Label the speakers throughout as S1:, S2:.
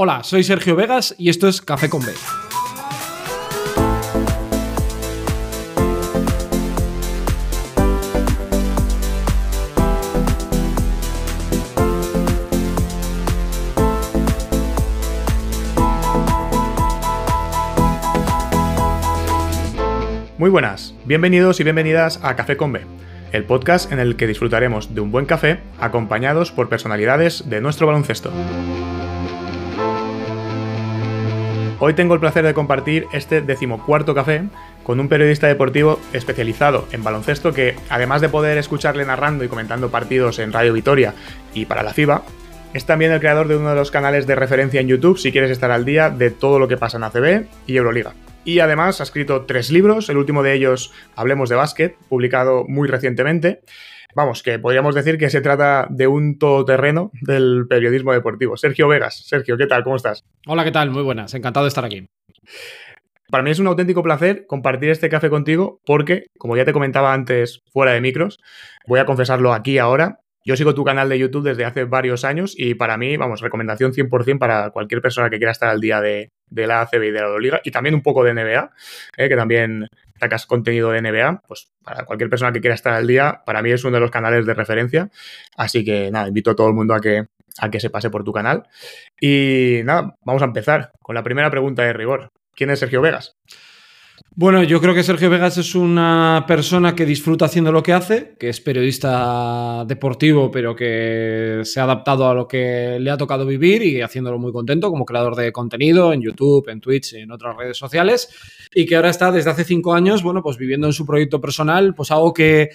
S1: Hola, soy Sergio Vegas y esto es Café con B.
S2: Muy buenas, bienvenidos y bienvenidas a Café con B, el podcast en el que disfrutaremos de un buen café acompañados por personalidades de nuestro baloncesto. Hoy tengo el placer de compartir este decimocuarto café con un periodista deportivo especializado en baloncesto que, además de poder escucharle narrando y comentando partidos en Radio Vitoria y para la FIBA, es también el creador de uno de los canales de referencia en YouTube si quieres estar al día de todo lo que pasa en ACB y Euroliga. Y además ha escrito tres libros, el último de ellos, Hablemos de Básquet, publicado muy recientemente. Vamos, que podríamos decir que se trata de un todoterreno del periodismo deportivo. Sergio Vegas. Sergio, ¿qué tal? ¿Cómo estás?
S1: Hola, ¿qué tal? Muy buenas. Encantado de estar aquí.
S2: Para mí es un auténtico placer compartir este café contigo porque, como ya te comentaba antes fuera de micros, voy a confesarlo aquí ahora, yo sigo tu canal de YouTube desde hace varios años y para mí, vamos, recomendación 100% para cualquier persona que quiera estar al día de, la ACB y de la Liga y también un poco de NBA, eh, que también sacas contenido de NBA, pues para cualquier persona que quiera estar al día, para mí es uno de los canales de referencia. Así que nada, invito a todo el mundo a que, a que se pase por tu canal. Y nada, vamos a empezar con la primera pregunta de rigor. ¿Quién es Sergio Vegas?
S1: Bueno, yo creo que Sergio Vegas es una persona que disfruta haciendo lo que hace, que es periodista deportivo, pero que se ha adaptado a lo que le ha tocado vivir y haciéndolo muy contento como creador de contenido en YouTube, en Twitch, en otras redes sociales, y que ahora está desde hace cinco años, bueno, pues viviendo en su proyecto personal, pues algo que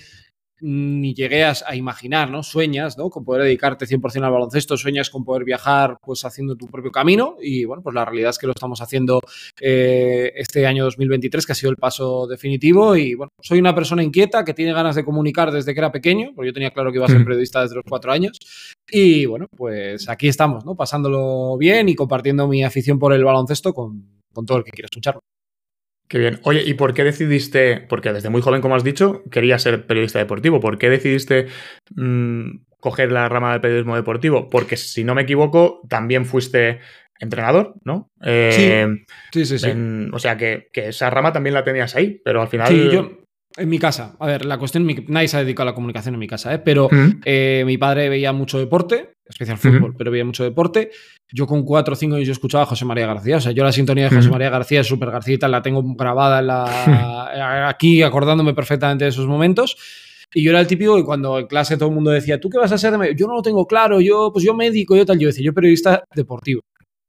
S1: ni llegué a, imaginar, ¿no? Sueñas, ¿no? Con poder dedicarte 100% al baloncesto, sueñas con poder viajar, pues haciendo tu propio camino y, bueno, pues la realidad es que lo estamos haciendo eh, este año 2023, que ha sido el paso definitivo y, bueno, soy una persona inquieta que tiene ganas de comunicar desde que era pequeño, porque yo tenía claro que iba a ser periodista desde los cuatro años y, bueno, pues aquí estamos, ¿no? Pasándolo bien y compartiendo mi afición por el baloncesto con, con todo el que quiera escucharlo.
S2: Qué bien. Oye, ¿y por qué decidiste, porque desde muy joven, como has dicho, querías ser periodista deportivo, ¿por qué decidiste mm, coger la rama del periodismo deportivo? Porque si no me equivoco, también fuiste entrenador, ¿no?
S1: Eh, sí, sí, sí.
S2: o sea, que, esa rama también la tenías ahí, pero al final...
S1: Sí, yo, en mi casa. A ver, la cuestión, nadie se ha dedicado a la comunicación en mi casa, ¿eh? pero eh, mi padre veía mucho deporte, especial fútbol, pero veía mucho deporte. Yo con cuatro o cinco años yo escuchaba a José María García. O sea, yo la sintonía de José María García es súper García la tengo grabada la, aquí, acordándome perfectamente de esos momentos. Y yo era el típico que cuando en clase todo el mundo decía, ¿tú qué vas a ser de Yo no lo tengo claro, yo, pues yo médico, yo tal. Yo decía, yo periodista deportivo.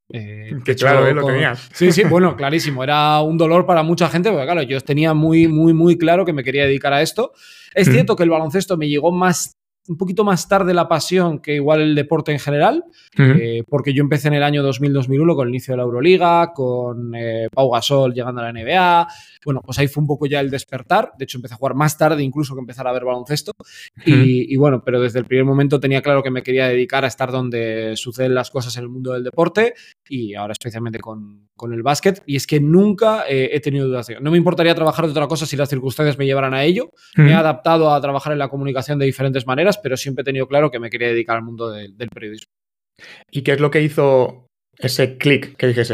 S2: Eh, que claro, lo tenías.
S1: Sí, sí, bueno, clarísimo. Era un dolor para mucha gente, porque claro, yo tenía muy, muy, muy claro que me quería dedicar a esto. Es cierto que el baloncesto me llegó más un poquito más tarde la pasión que igual el deporte en general, eh, porque yo empecé en el año 2000-2001 con el inicio de la Euroliga, con eh, Pau Gasol llegando a la NBA. Bueno, pues ahí fue un poco ya el despertar. De hecho, empecé a jugar más tarde incluso que empezar a ver baloncesto. y, bueno, pero desde el primer momento tenía claro que me quería dedicar a estar donde suceden las cosas en el mundo del deporte y ahora especialmente con, con el básquet. Y es que nunca eh, he tenido dudas. No me importaría trabajar de otra cosa si las circunstancias me llevaran a ello. Me he adaptado a trabajar en la comunicación de diferentes maneras pero siempre he tenido claro que me quería dedicar al mundo del periodismo.
S2: ¿Y qué es lo que hizo ese clic que dices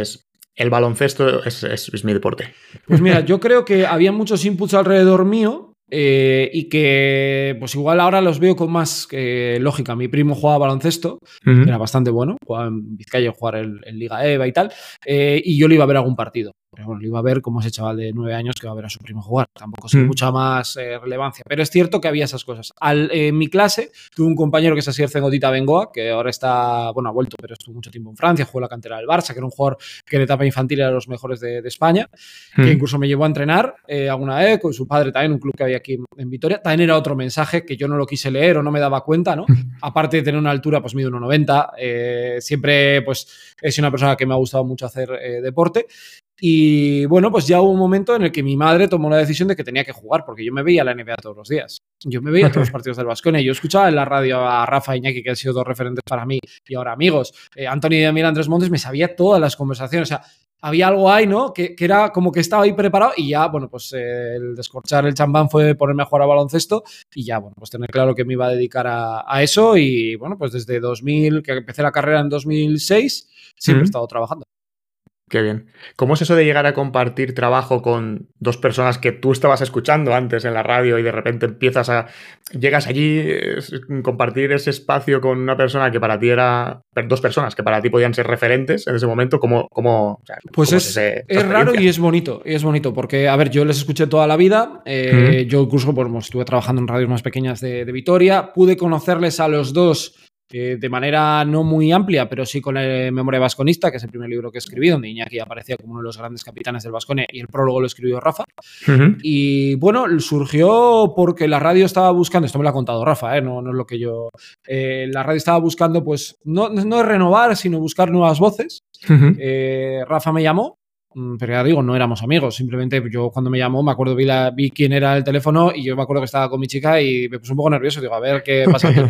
S2: el baloncesto es, mi deporte?
S1: Pues mira, yo creo que había muchos inputs alrededor mío eh, y que pues igual ahora los veo con más eh, lógica. Mi primo jugaba baloncesto, era bastante bueno, jugaba en Vizcaya, jugar en, Liga EVA y tal, eh, y yo le iba a ver algún partido. Pero bueno, lo iba a ver como ese chaval de nueve años que va a ver a su primo jugar. Tampoco sin mucha más eh, relevancia. Pero es cierto que había esas cosas. en mi clase tuve un compañero que es así, el Cengodita Bengoa, que ahora está, bueno, ha vuelto, pero estuvo mucho tiempo en Francia, jugó la cantera del Barça, que era un jugador que en etapa infantil era de los mejores de, España, que incluso me llevó a entrenar eh, alguna vez con su padre también, un club que había aquí en Vitoria. También era otro mensaje que yo no lo quise leer o no me daba cuenta, ¿no? Aparte de tener una altura, pues mido 1,90. Eh, siempre, pues, es una persona que me ha gustado mucho hacer deporte. Y bueno, pues ya hubo un momento en el que mi madre tomó la decisión de que tenía que jugar, porque yo me veía la NBA todos los días. Yo me veía todos los partidos del y Yo escuchaba en la radio a Rafa Iñaki, que han sido dos referentes para mí, y ahora amigos. Eh, Anthony de Mira, Andrés Montes, me sabía todas las conversaciones. O sea, había algo ahí, ¿no? Que, era como que estaba ahí preparado y ya, bueno, pues eh, el descorchar el champán fue ponerme a jugar a baloncesto y ya, bueno, pues tener claro que me iba a dedicar a, a eso y, bueno, pues desde 2000, que empecé la carrera en 2006 siempre he estado trabajando.
S2: Qué bien. ¿Cómo es eso de llegar a compartir trabajo con dos personas que tú estabas escuchando antes en la radio y de repente empiezas a. llegas allí, compartir ese espacio con una persona que para ti era. dos personas que para ti podían ser referentes en ese momento? ¿Cómo. cómo
S1: pues es, es, raro y es bonito. Y es bonito porque, a ver, yo les escuché toda la vida. Eh, yo incluso pues, estuve trabajando en radios más pequeñas de, de Vitoria. Pude conocerles a los dos de manera no muy amplia, pero sí con la Memoria Vasconista, que es el primer libro que escribí, donde Iñaki aparecía como uno de los grandes capitanes del Vasconia y el prólogo lo escribió Rafa. Y bueno, surgió porque la radio estaba buscando, esto me lo ha contado Rafa, ¿eh? no, no, es lo que yo. Eh, la radio estaba buscando, pues, no, no renovar, sino buscar nuevas voces. Eh, Rafa me llamó pero ya digo, no éramos amigos. Simplemente yo cuando me llamó, me acuerdo, vi, la, vi quién era el teléfono y yo me acuerdo que estaba con mi chica y me puse un poco nervioso. Digo, a ver qué pasa aquí.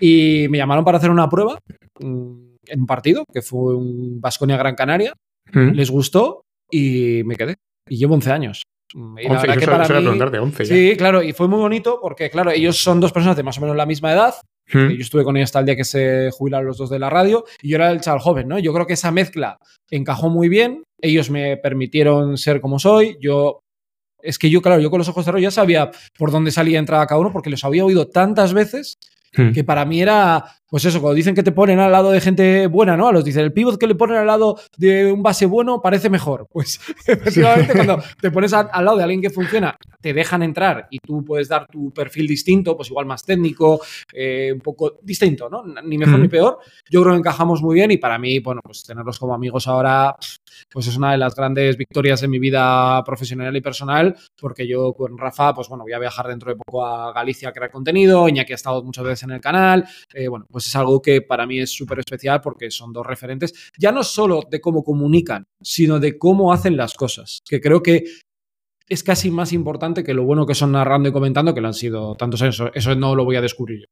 S1: y me llamaron para hacer una prueba mm, en un partido, que fue un Vasconia Gran Canaria. Mm. Les gustó y me quedé. Y llevo 11 años.
S2: Y 11, que para mí, 11
S1: Sí, claro, y fue muy bonito porque, claro, ellos son dos personas de más o menos la misma edad. Yo estuve con ellos hasta el día que se jubilaron los dos de la radio y yo era el chaval joven, ¿no? Yo creo que esa mezcla encajó muy bien. Ellos me permitieron ser como soy. Yo es que yo, claro, yo con los ojos cerrados ya sabía por dónde salía entrada cada uno porque los había oído tantas veces Hmm. Que para mí era, pues eso, cuando dicen que te ponen al lado de gente buena, ¿no? A los dicen, el pivot que le ponen al lado de un base bueno parece mejor. Pues efectivamente, cuando te pones al, lado de alguien que funciona, te dejan entrar y tú puedes dar tu perfil distinto, pues igual más técnico, eh, un poco distinto, ¿no? Ni mejor ni peor. Yo creo que encajamos muy bien y para mí, bueno, pues tenerlos como amigos ahora, pues es una de las grandes victorias de mi vida profesional y personal, porque yo con Rafa, pues bueno, voy a viajar dentro de poco a Galicia a crear contenido, Iñaki ha estado muchas veces en el canal. Eh, bueno, pues es algo que para mí es súper especial porque son dos referentes, ya no solo de cómo comunican, sino de cómo hacen las cosas, que creo que es casi más importante que lo bueno que son narrando y comentando, que lo han sido tantos años. Eso no lo voy a descubrir yo.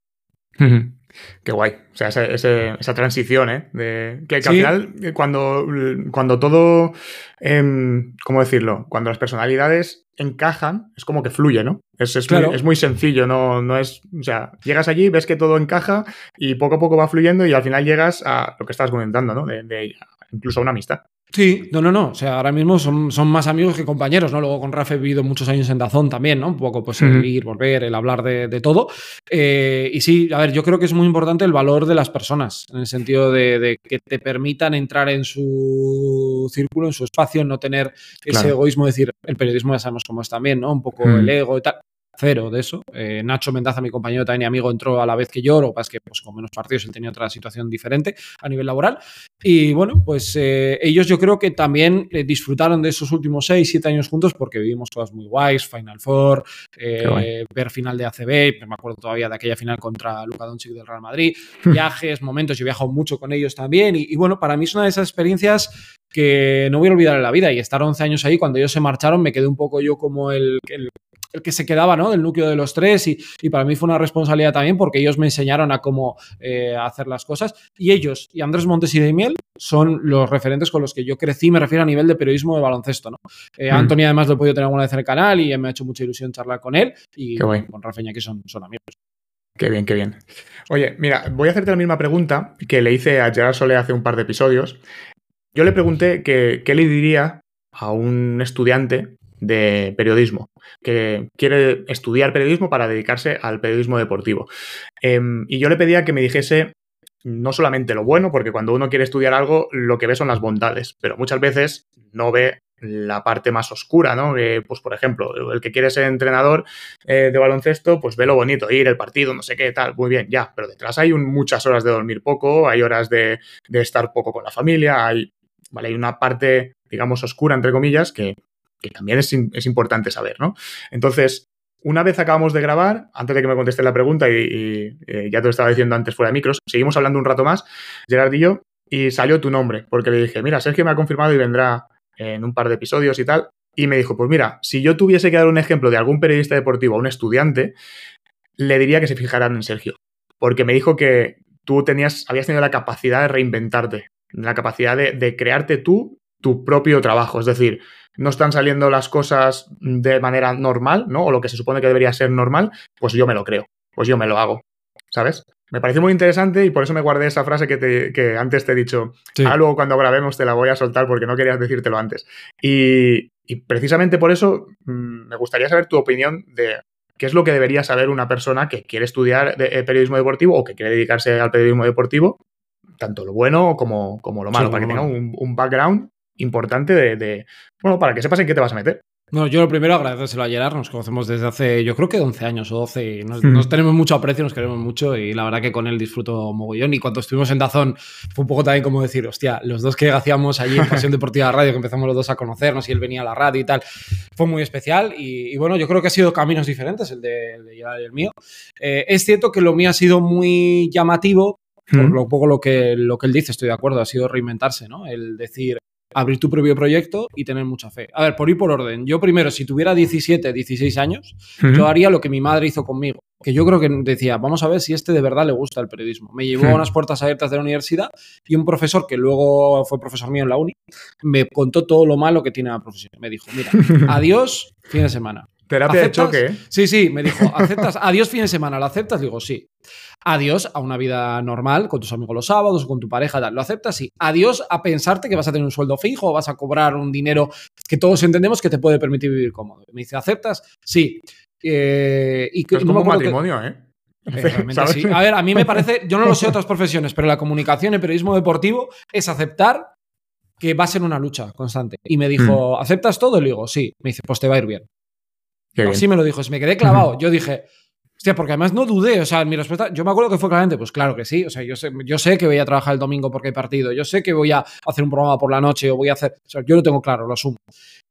S2: Qué guay. O sea, esa transición, ¿eh? De, que, al final, eh, cuando, cuando todo, em, ¿cómo decirlo? Cuando las personalidades encajan, es como que fluye, ¿no? Es, es, muy, sencillo, no, no es, o sea, llegas allí, ves que todo encaja y poco a poco va fluyendo y al final llegas a lo que estás comentando, ¿no? De, de incluso a una amistad.
S1: Sí, no, no, no. O sea, ahora mismo son, son, más amigos que compañeros, ¿no? Luego con Rafa he vivido muchos años en Dazón también, ¿no? Un poco, pues, el ir, volver, el hablar de, todo. Eh, y sí, a ver, yo creo que es muy importante el valor de las personas, en el sentido de, que te permitan entrar en su círculo, en su espacio, no tener ese egoísmo, decir, el periodismo ya sabemos cómo es también, ¿no? Un poco el ego y tal cero de eso. Eh, Nacho Mendaza, mi compañero también y amigo, entró a la vez que yo, lo que pasa es que pues, con menos partidos él tenía otra situación diferente a nivel laboral. Y bueno, pues eh, ellos yo creo que también eh, disfrutaron de esos últimos seis, siete años juntos porque vivimos cosas muy guays, Final Four, ver final de ACB, me acuerdo todavía de aquella final contra Luka Doncic del Real Madrid, viajes, momentos, yo he viajado mucho con ellos también y, bueno, para mí es una de esas experiencias que no voy a olvidar en la vida y estar 11 años ahí, cuando ellos se marcharon me quedé un poco yo como el, el el que se quedaba, ¿no? Del núcleo de los tres y, para mí fue una responsabilidad también porque ellos me enseñaron a cómo eh, hacer las cosas y ellos y Andrés Montes y Miel son los referentes con los que yo crecí, me refiero a nivel de periodismo de baloncesto, ¿no? Eh, mm. Anthony además lo he podido tener alguna vez en el canal y me ha hecho mucha ilusión charlar con él y con Rafa que son, son amigos.
S2: Qué bien, qué bien. Oye, mira, voy a hacerte la misma pregunta que le hice a Gerard Solé hace un par de episodios. Yo le pregunté que, qué le diría a un estudiante de periodismo, que quiere estudiar periodismo para dedicarse al periodismo deportivo. Em, y yo le pedía que me dijese no solamente lo bueno, porque cuando uno quiere estudiar algo, lo que ve son las bondades, pero muchas veces no ve la parte más oscura, ¿no? pues, por ejemplo, el que quiere ser entrenador eh, de baloncesto, pues ve lo bonito, ir, el partido, no sé qué, tal, muy bien, ya, pero detrás hay muchas horas de dormir poco, hay horas de, de estar poco con la familia, hay, ¿vale? hay una parte, digamos, oscura, entre comillas, que también es, importante saber, ¿no? Entonces, una vez acabamos de grabar, antes de que me conteste la pregunta, y, eh, ya te lo estaba diciendo antes fuera de micros, seguimos hablando un rato más, Gerard y y salió tu nombre, porque le dije, mira, Sergio me ha confirmado y vendrá en un par de episodios y tal. Y me dijo, pues mira, si yo tuviese que dar un ejemplo de algún periodista deportivo a un estudiante, le diría que se fijaran en Sergio. Porque me dijo que tú tenías, habías tenido la capacidad de reinventarte, la capacidad de, de crearte tú tu propio trabajo. Es decir, no están saliendo las cosas de manera normal, ¿no? O lo que se supone que debería ser normal, pues yo me lo creo, pues yo me lo hago, ¿sabes? Me pareció muy interesante y por eso me guardé esa frase que, te, que antes te he dicho. Sí. Ahora luego cuando grabemos te la voy a soltar porque no querías decírtelo antes. Y, y precisamente por eso mmm, me gustaría saber tu opinión de qué es lo que debería saber una persona que quiere estudiar de, eh, periodismo deportivo o que quiere dedicarse al periodismo deportivo, tanto lo bueno como, como lo malo, sí, para que tenga un, un, background importante de, de, bueno, para que sepas en qué te vas a meter.
S1: Bueno, yo lo primero agradecérselo a Gerard, nos conocemos desde hace, yo creo que 11 años o 12, y nos, mm. nos, tenemos mucho aprecio, nos queremos mucho y la verdad que con él disfruto mogollón y cuando estuvimos en Dazón fue un poco también como decir, hostia, los dos que hacíamos allí en Pasión Deportiva Radio, que empezamos los dos a conocernos y él venía a la radio y tal, fue muy especial y, y bueno, yo creo que ha sido caminos diferentes el de, el de Gerard y el mío. Eh, es cierto que lo mío ha sido muy llamativo, por lo poco lo que, lo que él dice, estoy de acuerdo, ha sido reinventarse, ¿no? El decir, abrir tu propio proyecto y tener mucha fe. A ver, por ir por orden. Yo primero, si tuviera 17, 16 años, uh -huh. yo haría lo que mi madre hizo conmigo. Que yo creo que decía, vamos a ver si este de verdad le gusta el periodismo. Me llevó uh -huh. a unas puertas abiertas de la universidad y un profesor que luego fue profesor mío en la uni, me contó todo lo malo que tiene la profesión. Me dijo, mira, adiós, fin de semana.
S2: Terapia de choque, ¿eh?
S1: Sí, sí, me dijo, ¿aceptas? Adiós fin de semana, ¿lo aceptas? Digo, sí. Adiós a una vida normal, con tus amigos los sábados, o con tu pareja, tal. ¿Lo aceptas? Sí. Adiós a pensarte que vas a tener un sueldo fijo o vas a cobrar un dinero que todos entendemos que te puede permitir vivir cómodo. Me dice, ¿aceptas? Sí. Eh, y
S2: es como un matrimonio, que... ¿eh?
S1: Eh, sí. A ver, a mí me parece, yo no lo sé otras profesiones, pero la comunicación el periodismo deportivo es aceptar que va a ser una lucha constante. Y me dijo, mm. ¿aceptas todo? Y le digo, sí. Me dice, pues te va a ir bien. Así me lo dijo, se me quedé clavado. Yo dije, hostia, porque además no dudé, o sea, mi respuesta, yo me acuerdo que fue claramente, pues claro que sí, o sea, yo sé, yo sé que voy a trabajar el domingo porque hay partido, yo sé que voy a hacer un programa por la noche o voy a hacer, o sea, yo lo tengo claro, lo asumo.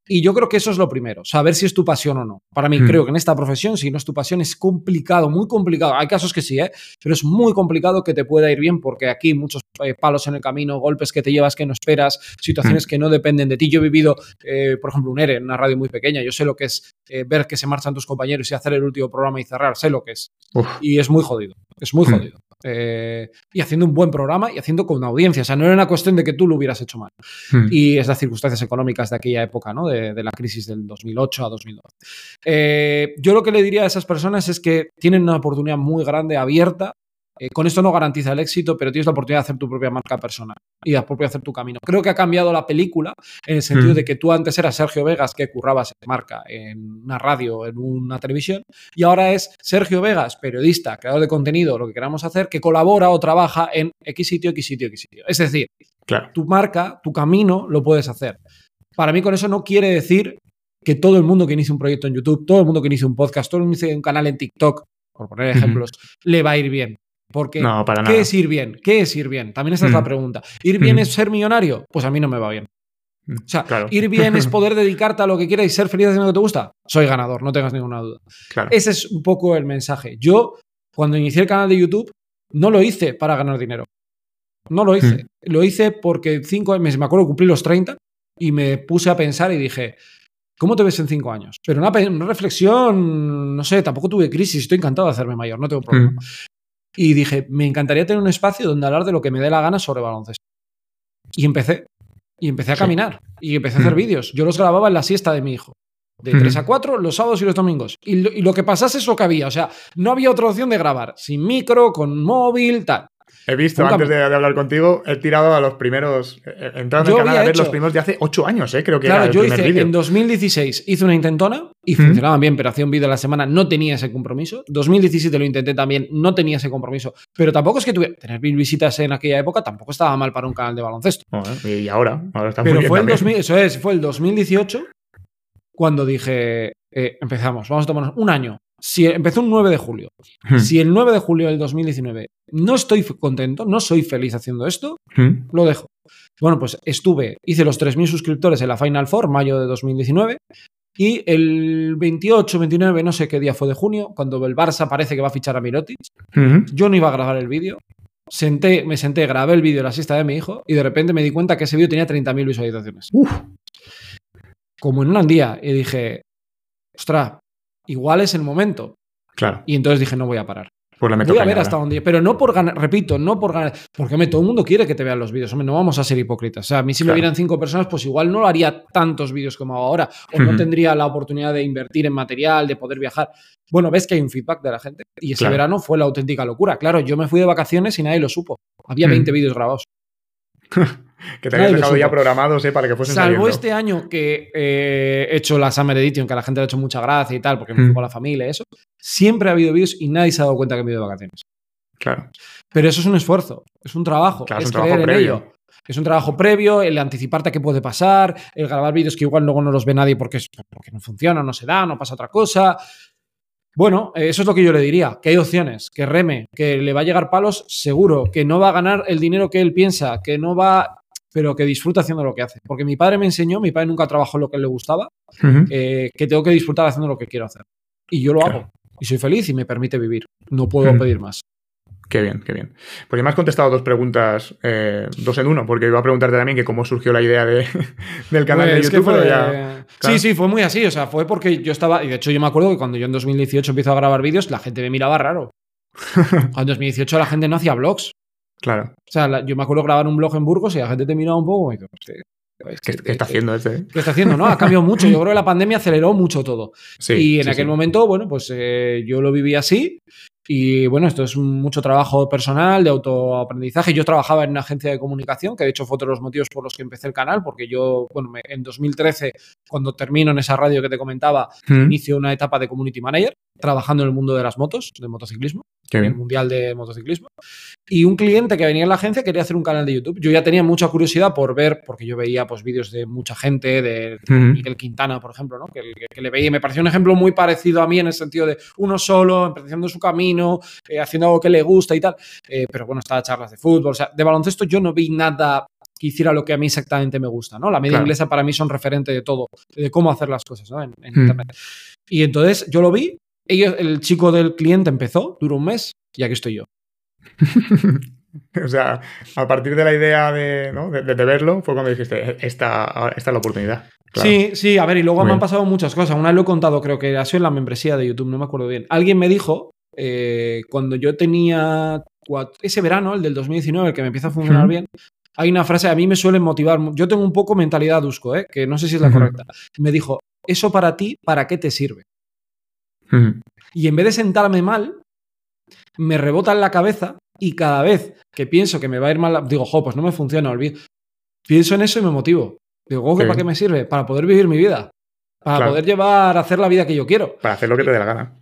S1: Y yo creo que eso es lo primero, saber si es tu pasión o no. Para mí, mm. creo que en esta profesión, si no es tu pasión, es complicado, muy complicado. Hay casos que sí, ¿eh? pero es muy complicado que te pueda ir bien porque aquí muchos eh, palos en el camino, golpes que te llevas que no esperas, situaciones mm. que no dependen de ti. Yo he vivido, eh, por ejemplo, un ERE en una radio muy pequeña. Yo sé lo que es eh, ver que se marchan tus compañeros y hacer el último programa y cerrar. Sé lo que es. Uf. Y es muy jodido. Es muy mm. jodido. Eh, y haciendo un buen programa y haciendo con una audiencia. O sea, no era una cuestión de que tú lo hubieras hecho mal. Hmm. Y es las circunstancias económicas de aquella época, ¿no? De, de la crisis del 2008 a 2012. Eh, yo lo que le diría a esas personas es que tienen una oportunidad muy grande, abierta. Eh, con esto no garantiza el éxito, pero tienes la oportunidad de hacer tu propia marca personal y de hacer tu camino. Creo que ha cambiado la película en el sentido mm. de que tú antes eras Sergio Vegas que currabas en marca en una radio, en una televisión, y ahora es Sergio Vegas, periodista, creador de contenido, lo que queramos hacer, que colabora o trabaja en X sitio, X sitio, X sitio. Es decir, claro. tu marca, tu camino, lo puedes hacer. Para mí con eso no quiere decir que todo el mundo que inicie un proyecto en YouTube, todo el mundo que inicie un podcast, todo el mundo que inicie un canal en TikTok, por poner ejemplos, le va a ir bien. Porque,
S2: no, para
S1: ¿qué
S2: nada.
S1: es ir bien? ¿Qué es ir bien? También esta mm. es la pregunta. ¿Ir bien mm. es ser millonario? Pues a mí no me va bien. O sea, claro. ir bien es poder dedicarte a lo que quieras y ser feliz haciendo lo que te gusta. Soy ganador, no tengas ninguna duda.
S2: Claro.
S1: Ese es un poco el mensaje. Yo, cuando inicié el canal de YouTube, no lo hice para ganar dinero. No lo hice. Mm. Lo hice porque cinco meses, me acuerdo, cumplí los 30 y me puse a pensar y dije, ¿Cómo te ves en cinco años? Pero una, una, reflexión, no sé, tampoco tuve crisis, estoy encantado de hacerme mayor, no tengo problema. Mm. Y dije, me encantaría tener un espacio donde hablar de lo que me dé la gana sobre baloncesto. Y empecé. Y empecé a caminar. Y empecé a hacer mm. vídeos. Yo los grababa en la siesta de mi hijo. De mm. 3 a 4, los sábados y los domingos. Y lo, y lo que pasase es lo que había. O sea, no había otra opción de grabar. Sin micro, con móvil, tal.
S2: He visto, Nunca antes de, de, hablar contigo, he tirado a los primeros, eh, entrando en el canal a ver hecho, los primeros de hace ocho años, ¿eh? creo que
S1: claro,
S2: era el
S1: yo
S2: primer
S1: hice,
S2: vídeo.
S1: En 2016 hice una intentona y
S2: ¿Mm?
S1: funcionaban bien, pero hacía un vídeo a la semana, no tenía ese compromiso. 2017 lo intenté también, no tenía ese compromiso. Pero tampoco es que tuviera, tener mil visitas en aquella época tampoco estaba mal para un canal de baloncesto.
S2: Bueno, y ahora, ahora está
S1: pero
S2: muy
S1: fue el 2000, eso es, fue el 2018 cuando dije, eh, empezamos, vamos a tomarnos un año si empezó un 9 de julio, hmm. si el 9 de julio del 2019 no estoy contento, no soy feliz haciendo esto, hmm. lo dejo. Bueno, pues estuve, hice los 3.000 suscriptores en la Final Four, mayo de 2019, y el 28, 29, no sé qué día fue de junio, cuando el Barça parece que va a fichar a Mirotic, hmm. yo no iba a grabar el vídeo, senté, me senté, grabé el vídeo de la siesta de mi hijo, y de repente me di cuenta que ese vídeo tenía 30.000 visualizaciones. Uf. Como en un día, y dije, ostras, igual es el momento.
S2: Claro.
S1: Y entonces dije, no voy a parar.
S2: Pues meto
S1: Voy a ver hasta dónde. Pero no por ganar, repito, no por ganar. Porque hombre, todo el mundo quiere que te vean los vídeos. Hombre, no vamos a ser hipócritas. O sea, a mí si me vieran cinco personas, pues igual no haría tantos vídeos como hago ahora. O no tendría la oportunidad de invertir en material, de poder viajar. Bueno, ves que hay un feedback de la gente. Y ese
S2: Claro.
S1: verano fue la auténtica locura. Claro, yo me fui de vacaciones y nadie lo supo. Había
S2: Ujú.
S1: 20 vídeos grabados.
S2: Que te habías dejado ya programados, ¿eh? Para que fuesen
S1: Salvo
S2: saliendo.
S1: este año que eh, he hecho la Summer Edition, que a la gente le ha hecho mucha gracia y tal, porque me fui
S2: Mm.
S1: con la familia y eso. Siempre ha habido vídeos y nadie se ha dado cuenta que he ido de vacaciones.
S2: Claro.
S1: Pero eso es un esfuerzo, es un trabajo,
S2: Claro,
S1: es,
S2: es un trabajo
S1: en
S2: previo.
S1: ello. Es un trabajo previo, el anticiparte a qué puede pasar, el grabar vídeos que igual luego no los ve nadie porque, es- porque no funciona, no se da, no pasa otra cosa. Bueno, eh, eso es lo que yo le diría, que hay opciones, que reme, que le va a llegar palos seguro, que no va a ganar el dinero que él piensa, que no va, pero que disfruta haciendo lo que hace. Porque mi padre me enseñó, mi padre nunca trabajó en lo que le gustaba, eh, que tengo que disfrutar haciendo lo que quiero hacer. Y yo lo
S2: Claro.
S1: hago. Y soy feliz y me permite vivir. No puedo pedir más.
S2: Qué bien, qué bien. Pues ya me has contestado dos preguntas, eh, dos en uno, porque iba a preguntarte también que cómo surgió la idea de, del canal de
S1: Pues,
S2: YouTube, pero
S1: fue-
S2: ya. claro.
S1: Sí, sí, fue muy así. O sea, fue porque yo estaba. Y de hecho, yo me acuerdo que cuando yo en 2018 empiezo a grabar vídeos, la gente me miraba raro. en 2018 la gente no hacía vlogs.
S2: Claro.
S1: O sea, la- yo me acuerdo grabar un blog en Burgos y la gente te miraba un poco y digo, "Hostia, es
S2: ¿Qué, qué está haciendo este? eh?
S1: ¿Qué está haciendo? ¿No? Ha cambiado mucho. Yo creo que la pandemia aceleró mucho todo.
S2: Sí.
S1: y en
S2: sí,
S1: aquel
S2: sí.
S1: momento, bueno, pues eh, yo lo viví así. Y bueno, esto es mucho trabajo personal, de autoaprendizaje. Yo trabajaba en una agencia de comunicación, que de hecho fue otro de los motivos por los que empecé el canal, porque yo, bueno, me- en 2013, cuando termino en esa radio que te comentaba,
S2: Mm,
S1: inicio una etapa de community manager, trabajando en el mundo de las motos, de motociclismo,
S2: Qué
S1: el
S2: bien.
S1: mundial de motociclismo. Y un cliente que venía en la agencia quería hacer un canal de YouTube. Yo ya tenía mucha curiosidad por ver, porque yo veía pues vídeos de mucha gente, de
S2: Ujú.
S1: Miguel Quintana, por ejemplo, ¿no? que, que- que le veía y me pareció un ejemplo muy parecido a mí en el sentido de uno solo, emprendiendo su camino, eh, haciendo algo que le gusta y tal. Eh, pero bueno, estaba charlas de fútbol, o sea, de baloncesto yo no vi nada que hiciera lo que a mí exactamente me gusta, ¿no? La media
S2: Claro.
S1: inglesa para mí son referente de todo, de cómo hacer las cosas, ¿no? En, en
S2: Mm.
S1: internet. Y entonces yo lo vi, ellos, el chico del cliente empezó, duró un mes y aquí estoy yo.
S2: o sea, a partir de la idea de, ¿no? de, de verlo, fue cuando dijiste, esta, esta es la oportunidad. Claro.
S1: Sí, sí, a ver, y luego
S2: Muy
S1: me han
S2: bien.
S1: pasado muchas cosas. Una lo he contado, creo que ha sido en la membresía de YouTube, no me acuerdo bien. Alguien me dijo, eh, cuando yo tenía ese verano, el del 2019, el que me empieza a funcionar bien, hay una frase, a mí me suele motivar. Yo tengo un poco mentalidad Dusko, ¿eh? que no sé si es la correcta. Me dijo, eso para ti, ¿para qué te sirve? Y en vez de sentarme mal, me rebota en la cabeza y cada vez que pienso que me va a ir mal, digo, jo, pues no me funciona, olvido. Pienso en eso y me motivo. Digo, "Jo, ¿que
S2: Sí.
S1: ¿para qué me sirve? Para poder vivir mi vida. Para
S2: Claro.
S1: poder llevar a hacer la vida que yo quiero.
S2: Para hacer lo que te dé la gana.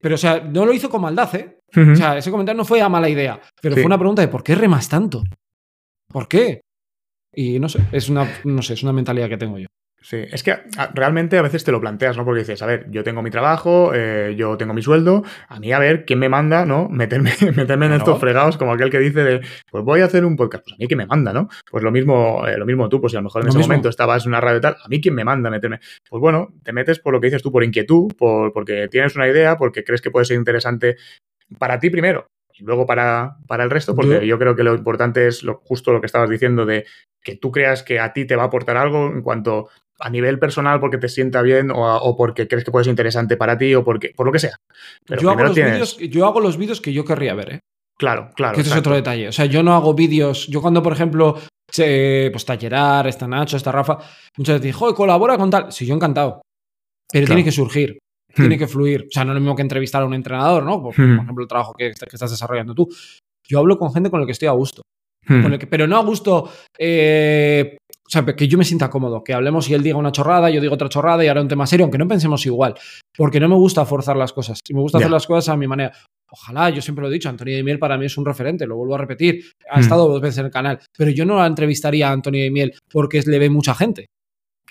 S1: Pero, o sea, no lo hizo con maldad, ¿eh? O sea, ese comentario no fue a mala idea, pero
S2: Sí.
S1: fue una pregunta de ¿por qué remas tanto? ¿Por qué? Y no sé, es una, no sé, es una mentalidad que tengo yo.
S2: Sí, es que a- realmente a veces te lo planteas, ¿no? Porque dices, a ver, yo tengo mi trabajo, eh, yo tengo mi sueldo, a mí a ver, ¿quién me manda, no? Meterme, meterme en estos fregados como aquel que dice de, pues voy a hacer un podcast, pues a mí quién me manda, ¿no? Pues lo mismo, eh, lo mismo tú, pues si a lo mejor en
S1: Lo
S2: ese
S1: mismo.
S2: momento estabas en una radio y tal, a mí quién me manda meterme. Pues bueno, te metes por lo que dices tú, por inquietud, por, porque tienes una idea, porque crees que puede ser interesante para ti primero y luego para, para el resto, porque
S1: Yo-
S2: yo, creo que lo importante es lo, justo lo que estabas diciendo de que tú creas que a ti te va a aportar algo en cuanto a nivel personal porque te sienta bien o, a- o porque crees que puede ser interesante para ti o porque, por lo que sea. Pero
S1: Yo hago,
S2: tienes...
S1: vídeos, yo hago los vídeos que yo querría ver, ¿eh?
S2: Claro, claro.
S1: que ese es otro detalle. O sea, yo no hago vídeos. Yo cuando, por ejemplo, se- pues tallerar, está Nacho, está Rafa, muchas veces digo, joder, colabora con tal. Sí, yo encantado. Pero
S2: Claro.
S1: tiene que surgir, tiene que fluir. O sea, no es lo mismo que entrevistar a un entrenador, ¿no? Por, por
S2: Hmm.
S1: ejemplo, el trabajo que, que estás desarrollando tú. Yo hablo con gente con la que estoy a gusto.
S2: Hmm.
S1: Con el que- pero no a gusto. eh, o sea, que yo me sienta cómodo, que hablemos y él diga una chorrada, yo digo otra chorrada y ahora un tema serio, aunque no pensemos igual. Porque no me gusta forzar las cosas. Y me gusta hacer las cosas a mi manera. Ojalá, yo siempre lo he dicho, Antonio de Miel para mí es un referente, lo vuelvo a repetir. Ha
S2: Hmm.
S1: estado dos veces en el canal, pero yo no la entrevistaría a Antonio de Miel porque le ve mucha gente.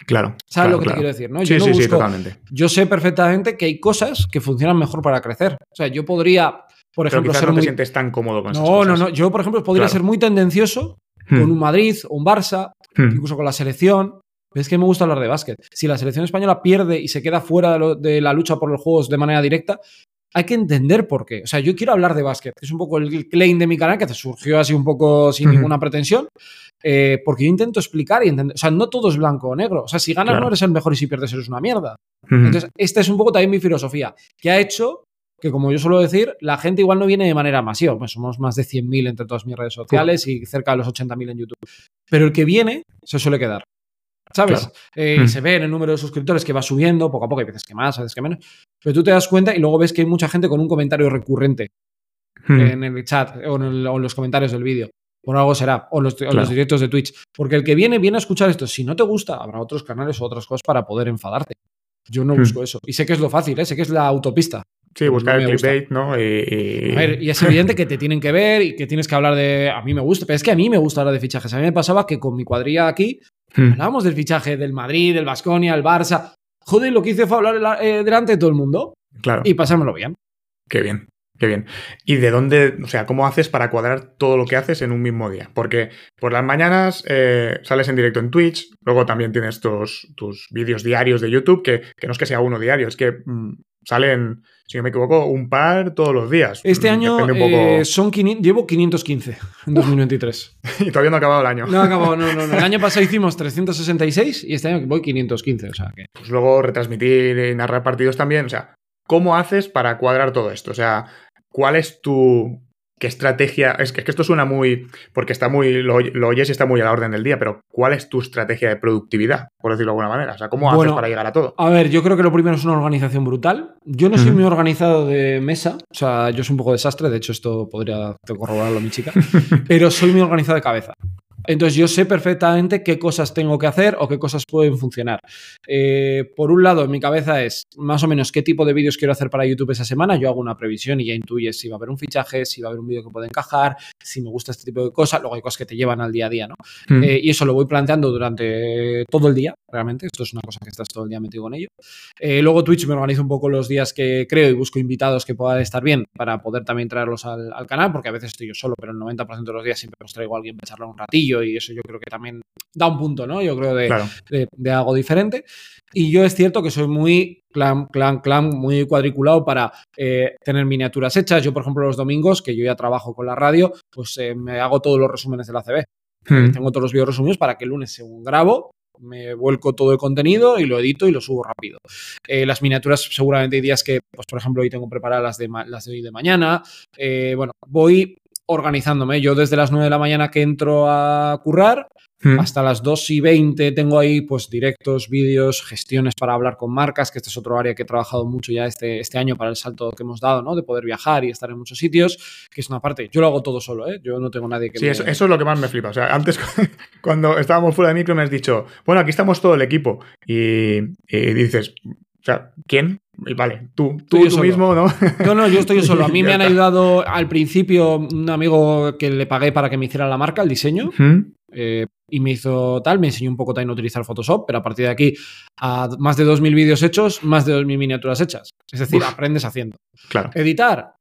S2: Claro.
S1: ¿Sabes
S2: claro,
S1: lo que
S2: claro.
S1: te quiero decir? ¿no?
S2: Sí,
S1: yo no
S2: sí, sí, totalmente.
S1: Yo sé perfectamente que hay cosas que funcionan mejor para crecer. O sea, yo podría, por
S2: Pero
S1: ejemplo,
S2: quizás
S1: ser
S2: no te
S1: muy.
S2: sientes tan cómodo con
S1: No, no,
S2: cosas.
S1: no. Yo, por ejemplo, podría
S2: Claro.
S1: ser muy tendencioso
S2: Hmm.
S1: con un Madrid o un Barça,
S2: Hmm.
S1: incluso con la selección. Es que me gusta hablar de básquet. Si la selección española pierde y se queda fuera de, lo- de la lucha por los juegos de manera directa, hay que entender por qué. O sea, yo quiero hablar de básquet, que es un poco el claim de mi canal, que surgió así un poco sin
S2: Ujú.
S1: ninguna pretensión, eh, porque yo intento explicar y entender. O sea, no todo es blanco o negro. O sea, si ganas
S2: Claro.
S1: no eres el mejor y si pierdes eres una mierda.
S2: Ujú.
S1: Entonces, esta es un poco también mi filosofía, que ha hecho que como yo suelo decir, la gente igual no viene de manera masiva, pues somos más de 100.000 entre todas mis redes sociales y cerca de los 80.000 en YouTube. Pero el que viene se suele quedar. ¿Sabes? Eh, hmm. Se ve en el número de suscriptores que va subiendo poco a poco, hay veces que más, a veces que menos. Pero tú te das cuenta y luego ves que hay mucha gente con un comentario recurrente hmm. en el chat o en, los comentarios del vídeo. Por algo será. O los, los, directos de Twitch. Porque el que viene, viene a escuchar esto. Si no te gusta, habrá otros canales o otras cosas para poder enfadarte. Yo no hmm. busco eso. Y sé que es lo fácil, ¿eh? sé que es la autopista.
S2: Sí, buscar el clickbait, ¿no?
S1: Y... A ver, y es evidente que te tienen que ver y que tienes que hablar de. A mí me gusta, pero es que a mí me gusta hablar de fichajes. A mí me pasaba que con mi cuadrilla aquí hmm. hablábamos del fichaje del Madrid, del Basconia, el Barça. Joder, lo que hice fue hablar eh, delante de todo el mundo.
S2: Claro.
S1: Y pasármelo bien.
S2: Qué bien. Qué bien. ¿Y de dónde, o sea, cómo haces para cuadrar todo lo que haces en un mismo día? Porque por las mañanas eh, sales en directo en Twitch, luego también tienes tus, tus vídeos diarios de YouTube, que, no es que sea uno diario, es que mm, salen, si no me equivoco, un par todos los días.
S1: Este mm, año eh, son llevo 515 en 2023.
S2: y todavía no ha acabado el año.
S1: No ha acabado, no, no, no. El año pasado hicimos 366 y este año voy 515, o sea que...
S2: Pues luego retransmitir y narrar partidos también, o sea, ¿cómo haces para cuadrar todo esto? O sea, ¿cuál es tu qué estrategia? Es que, esto suena muy, porque está muy, lo, oyes y está muy a la orden del día, pero ¿cuál es tu estrategia de productividad, por decirlo de alguna manera? O sea, ¿cómo haces para llegar a todo?
S1: A ver, yo creo que lo primero es una organización brutal. Yo no soy muy organizado de mesa, o sea, yo soy un poco desastre, de hecho esto podría corroborarlo mi chica, pero soy muy organizado de cabeza. Entonces yo sé perfectamente qué cosas tengo que hacer o qué cosas pueden funcionar. Eh, por un lado, en mi cabeza es más o menos qué tipo de vídeos quiero hacer para YouTube esa semana. Yo hago una previsión y ya intuyes si va a haber un fichaje, si va a haber un vídeo que puede encajar, si me gusta este tipo de cosas. Luego hay cosas que te llevan al día a día, ¿no? Mm. Eh, y eso lo voy planteando durante todo el día, realmente. Esto es una cosa que estás todo el día metido con ello. Eh, luego Twitch me organizo un poco los días que creo y busco invitados que puedan estar bien para poder también traerlos al, al canal, porque a veces estoy yo solo, pero el 90% de los días siempre os traigo a alguien para charlar un ratillo y eso yo creo que también da un punto, ¿no? Yo creo de, algo diferente. Y yo es cierto que soy muy clan, clan, clan, muy cuadriculado para eh, tener miniaturas hechas. Yo, por ejemplo, los domingos, que yo ya trabajo con la radio, pues eh, me hago todos los resúmenes de la CB. Hmm. Tengo todos los videos resumidos para que el lunes, según grabo, me vuelco todo el contenido y lo edito y lo subo rápido. Eh, las miniaturas, seguramente hay días que, pues por ejemplo, hoy tengo preparadas las de, las de hoy de mañana. bueno, voy organizándome. Yo desde las 9 de la mañana que entro a currar, hmm. hasta las 2 y 20 tengo ahí pues directos, vídeos, gestiones para hablar con marcas, que este es otro área que he trabajado mucho ya este, este año para el salto que hemos dado, ¿no? De poder viajar y estar en muchos sitios, que es una parte. Yo lo hago todo solo, ¿eh? Yo no tengo nadie que
S2: Sí, eso, es lo que más me flipa. O sea, antes cuando estábamos fuera de micro me has dicho, bueno, aquí estamos todo el equipo. y dices, o sea, ¿quién? Vale, tú, tú, tú mismo, ¿no?
S1: No, no, yo estoy solo. A mí me han ayudado al principio un amigo que le pagué para que me hiciera la marca, el diseño. Eh, y me hizo tal, me enseñó un poco también a utilizar Photoshop, pero a partir de aquí, a más de 2.000 vídeos hechos, más de 2.000 miniaturas hechas. Es decir, aprendes haciendo.
S2: Claro.
S1: Editar,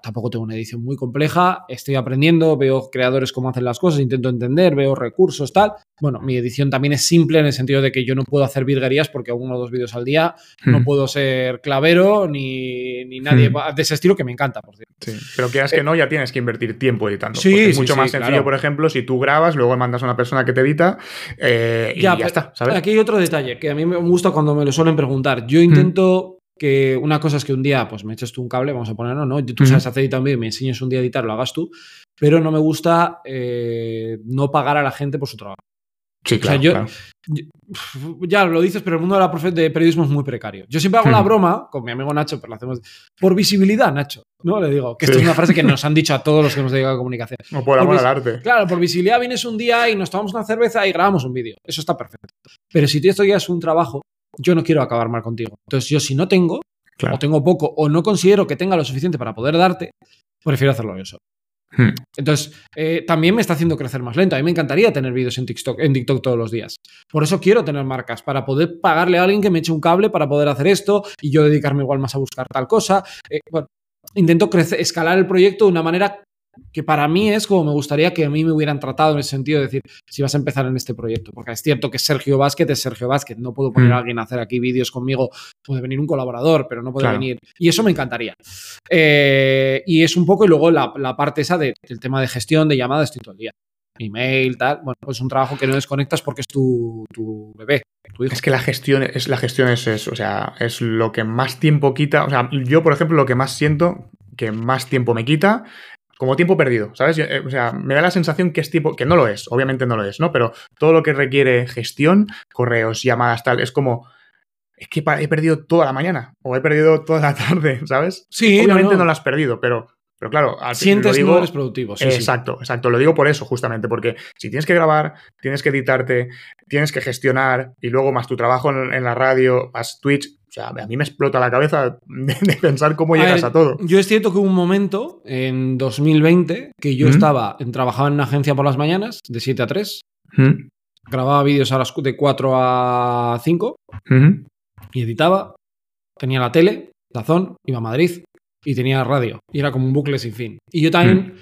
S1: Tampoco tengo una edición muy compleja, estoy aprendiendo, veo creadores cómo hacen las cosas, intento entender, veo recursos, tal. Bueno, mi edición también es simple en el sentido de que yo no puedo hacer virguerías porque hago uno o dos vídeos al día, no hmm. puedo ser clavero ni, nadie hmm. de ese estilo que me encanta, por cierto.
S2: Sí, pero quieras que eh, no, ya tienes que invertir tiempo editando. Sí, es mucho más sencillo, por ejemplo, si tú grabas, luego mandas a una persona que te edita eh, y ya, está, ¿sabes?
S1: Aquí hay otro detalle que a mí me gusta cuando me lo suelen preguntar. Yo intento que una cosa es que un día pues me eches tú un cable, vamos a ponerlo, ¿no? Tú sabes hacer también, me enseñes un día a editar, lo hagas tú, pero no me gusta eh, no pagar a la gente por su trabajo.
S2: Sí, claro,
S1: ya lo dices, pero el mundo de, la de periodismo es muy precario. Yo siempre hago la broma con mi amigo Nacho, pero lo hacemos por visibilidad, Nacho. ¿no? Le digo, que esto es una frase que nos han dicho a todos los que hemos dedicado a comunicación.
S2: O por amor al arte.
S1: Claro, por visibilidad vienes un día y nos tomamos una cerveza y grabamos un vídeo. Eso está perfecto. Pero si tú esto ya es un trabajo, yo no quiero acabar mal contigo. Entonces, yo si no tengo, o tengo poco, o no considero que tenga lo suficiente para poder darte, prefiero hacerlo yo solo. Hmm. Entonces, eh, también me está haciendo crecer más lento. A mí me encantaría tener vídeos en TikTok, en TikTok todos los días. Por eso quiero tener marcas, para poder pagarle a alguien que me eche un cable para poder hacer esto y yo dedicarme igual más a buscar tal cosa. Eh, bueno, intento crecer, escalar el proyecto de una manera que para mí es como me gustaría que a mí me hubieran tratado en el sentido de decir, si vas a empezar en este proyecto, porque es cierto que Sergio Vázquez es Sergio Vázquez, no puedo poner a mm. alguien a hacer aquí vídeos conmigo, puede venir un colaborador, pero no puede venir, y eso me encantaría. Eh, y es un poco, y luego la, parte esa del tema de gestión, de llamadas, estoy todo el día. email, tal. Bueno, pues es un trabajo que no desconectas porque es tu, tu bebé. Tu hijo.
S2: Es que la gestión es la gestión es eso, o sea, es lo que más tiempo quita. O sea, yo, por ejemplo, lo que más siento que más tiempo me quita como tiempo perdido, ¿sabes? Eh, o sea, me da la sensación que es tipo, que no lo es, obviamente no lo es, ¿no? Pero todo lo que requiere gestión, correos, llamadas, tal, es como, es que he perdido toda la mañana o he perdido toda la tarde, ¿sabes?
S1: Sí,
S2: obviamente
S1: no,
S2: no, la has perdido, pero, pero claro, al
S1: sientes que no eres productivo. Sí,
S2: exacto, sí. exacto. Lo digo por eso, justamente, porque si tienes que grabar, tienes que editarte, tienes que gestionar y luego más tu trabajo en, en la radio, más Twitch, o sea, a mí me explota la cabeza de, de pensar cómo a llegas
S1: ver,
S2: a todo.
S1: Yo es cierto que hubo un momento en 2020 que yo
S2: ¿Mm?
S1: estaba, en, trabajaba en una agencia por las mañanas, de 7 a 3,
S2: ¿Mm?
S1: grababa vídeos a las de 4 a 5
S2: ¿Mm?
S1: y editaba, tenía la tele, Dazón, iba a Madrid y tenía radio. Y era como un bucle sin fin. Y yo también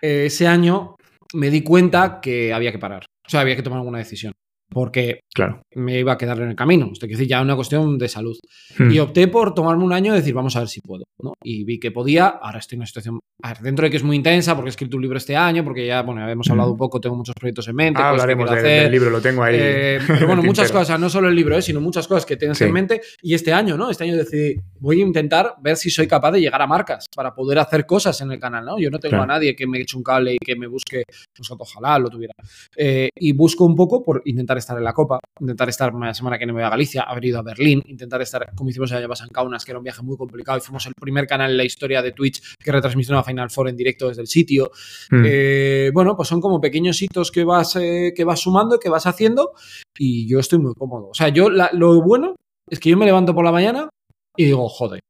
S1: eh, ese año me di cuenta que había que parar. O sea, había que tomar alguna decisión. Porque
S2: Claro.
S1: me iba a quedar en el camino. Esto quiere decir ya una cuestión de salud.
S2: ¿Mm?
S1: Y opté por tomarme un año y decir, vamos a ver si puedo. ¿no? Y vi que podía. Ahora estoy en una situación. Dentro de que es muy intensa, porque he escrito un libro este año, porque ya, bueno, hemos hablado un poco, tengo muchos proyectos en mente.
S2: Ah, hablaremos de-
S1: hacer.
S2: del libro, lo tengo ahí.
S1: Eh, pero bueno, muchas cosas, no solo el libro, eh, sino muchas cosas que tienes
S2: Sí.
S1: en mente. Y este año, ¿no? Este año decidí, voy a intentar ver si soy capaz de llegar a marcas para poder hacer cosas en el canal, ¿no? Yo no tengo
S2: Claro.
S1: a nadie que me eche un cable y que me busque, pues ojalá lo tuviera. Eh, y busco un poco por intentar estar en la Copa, intentar estar la semana que no me voy a Galicia, haber ido a Berlín, intentar estar, como hicimos pasado en Kaunas, que era un viaje muy complicado y fuimos el primer canal en la historia de Twitch que retransmitió una Final Four en directo desde el sitio.
S2: ¿Mm?
S1: Eh, bueno, pues son como pequeños hitos que vas, eh, que vas sumando, que vas haciendo y yo estoy muy cómodo. O sea, yo la- lo bueno es que yo me levanto por la mañana y digo, joder,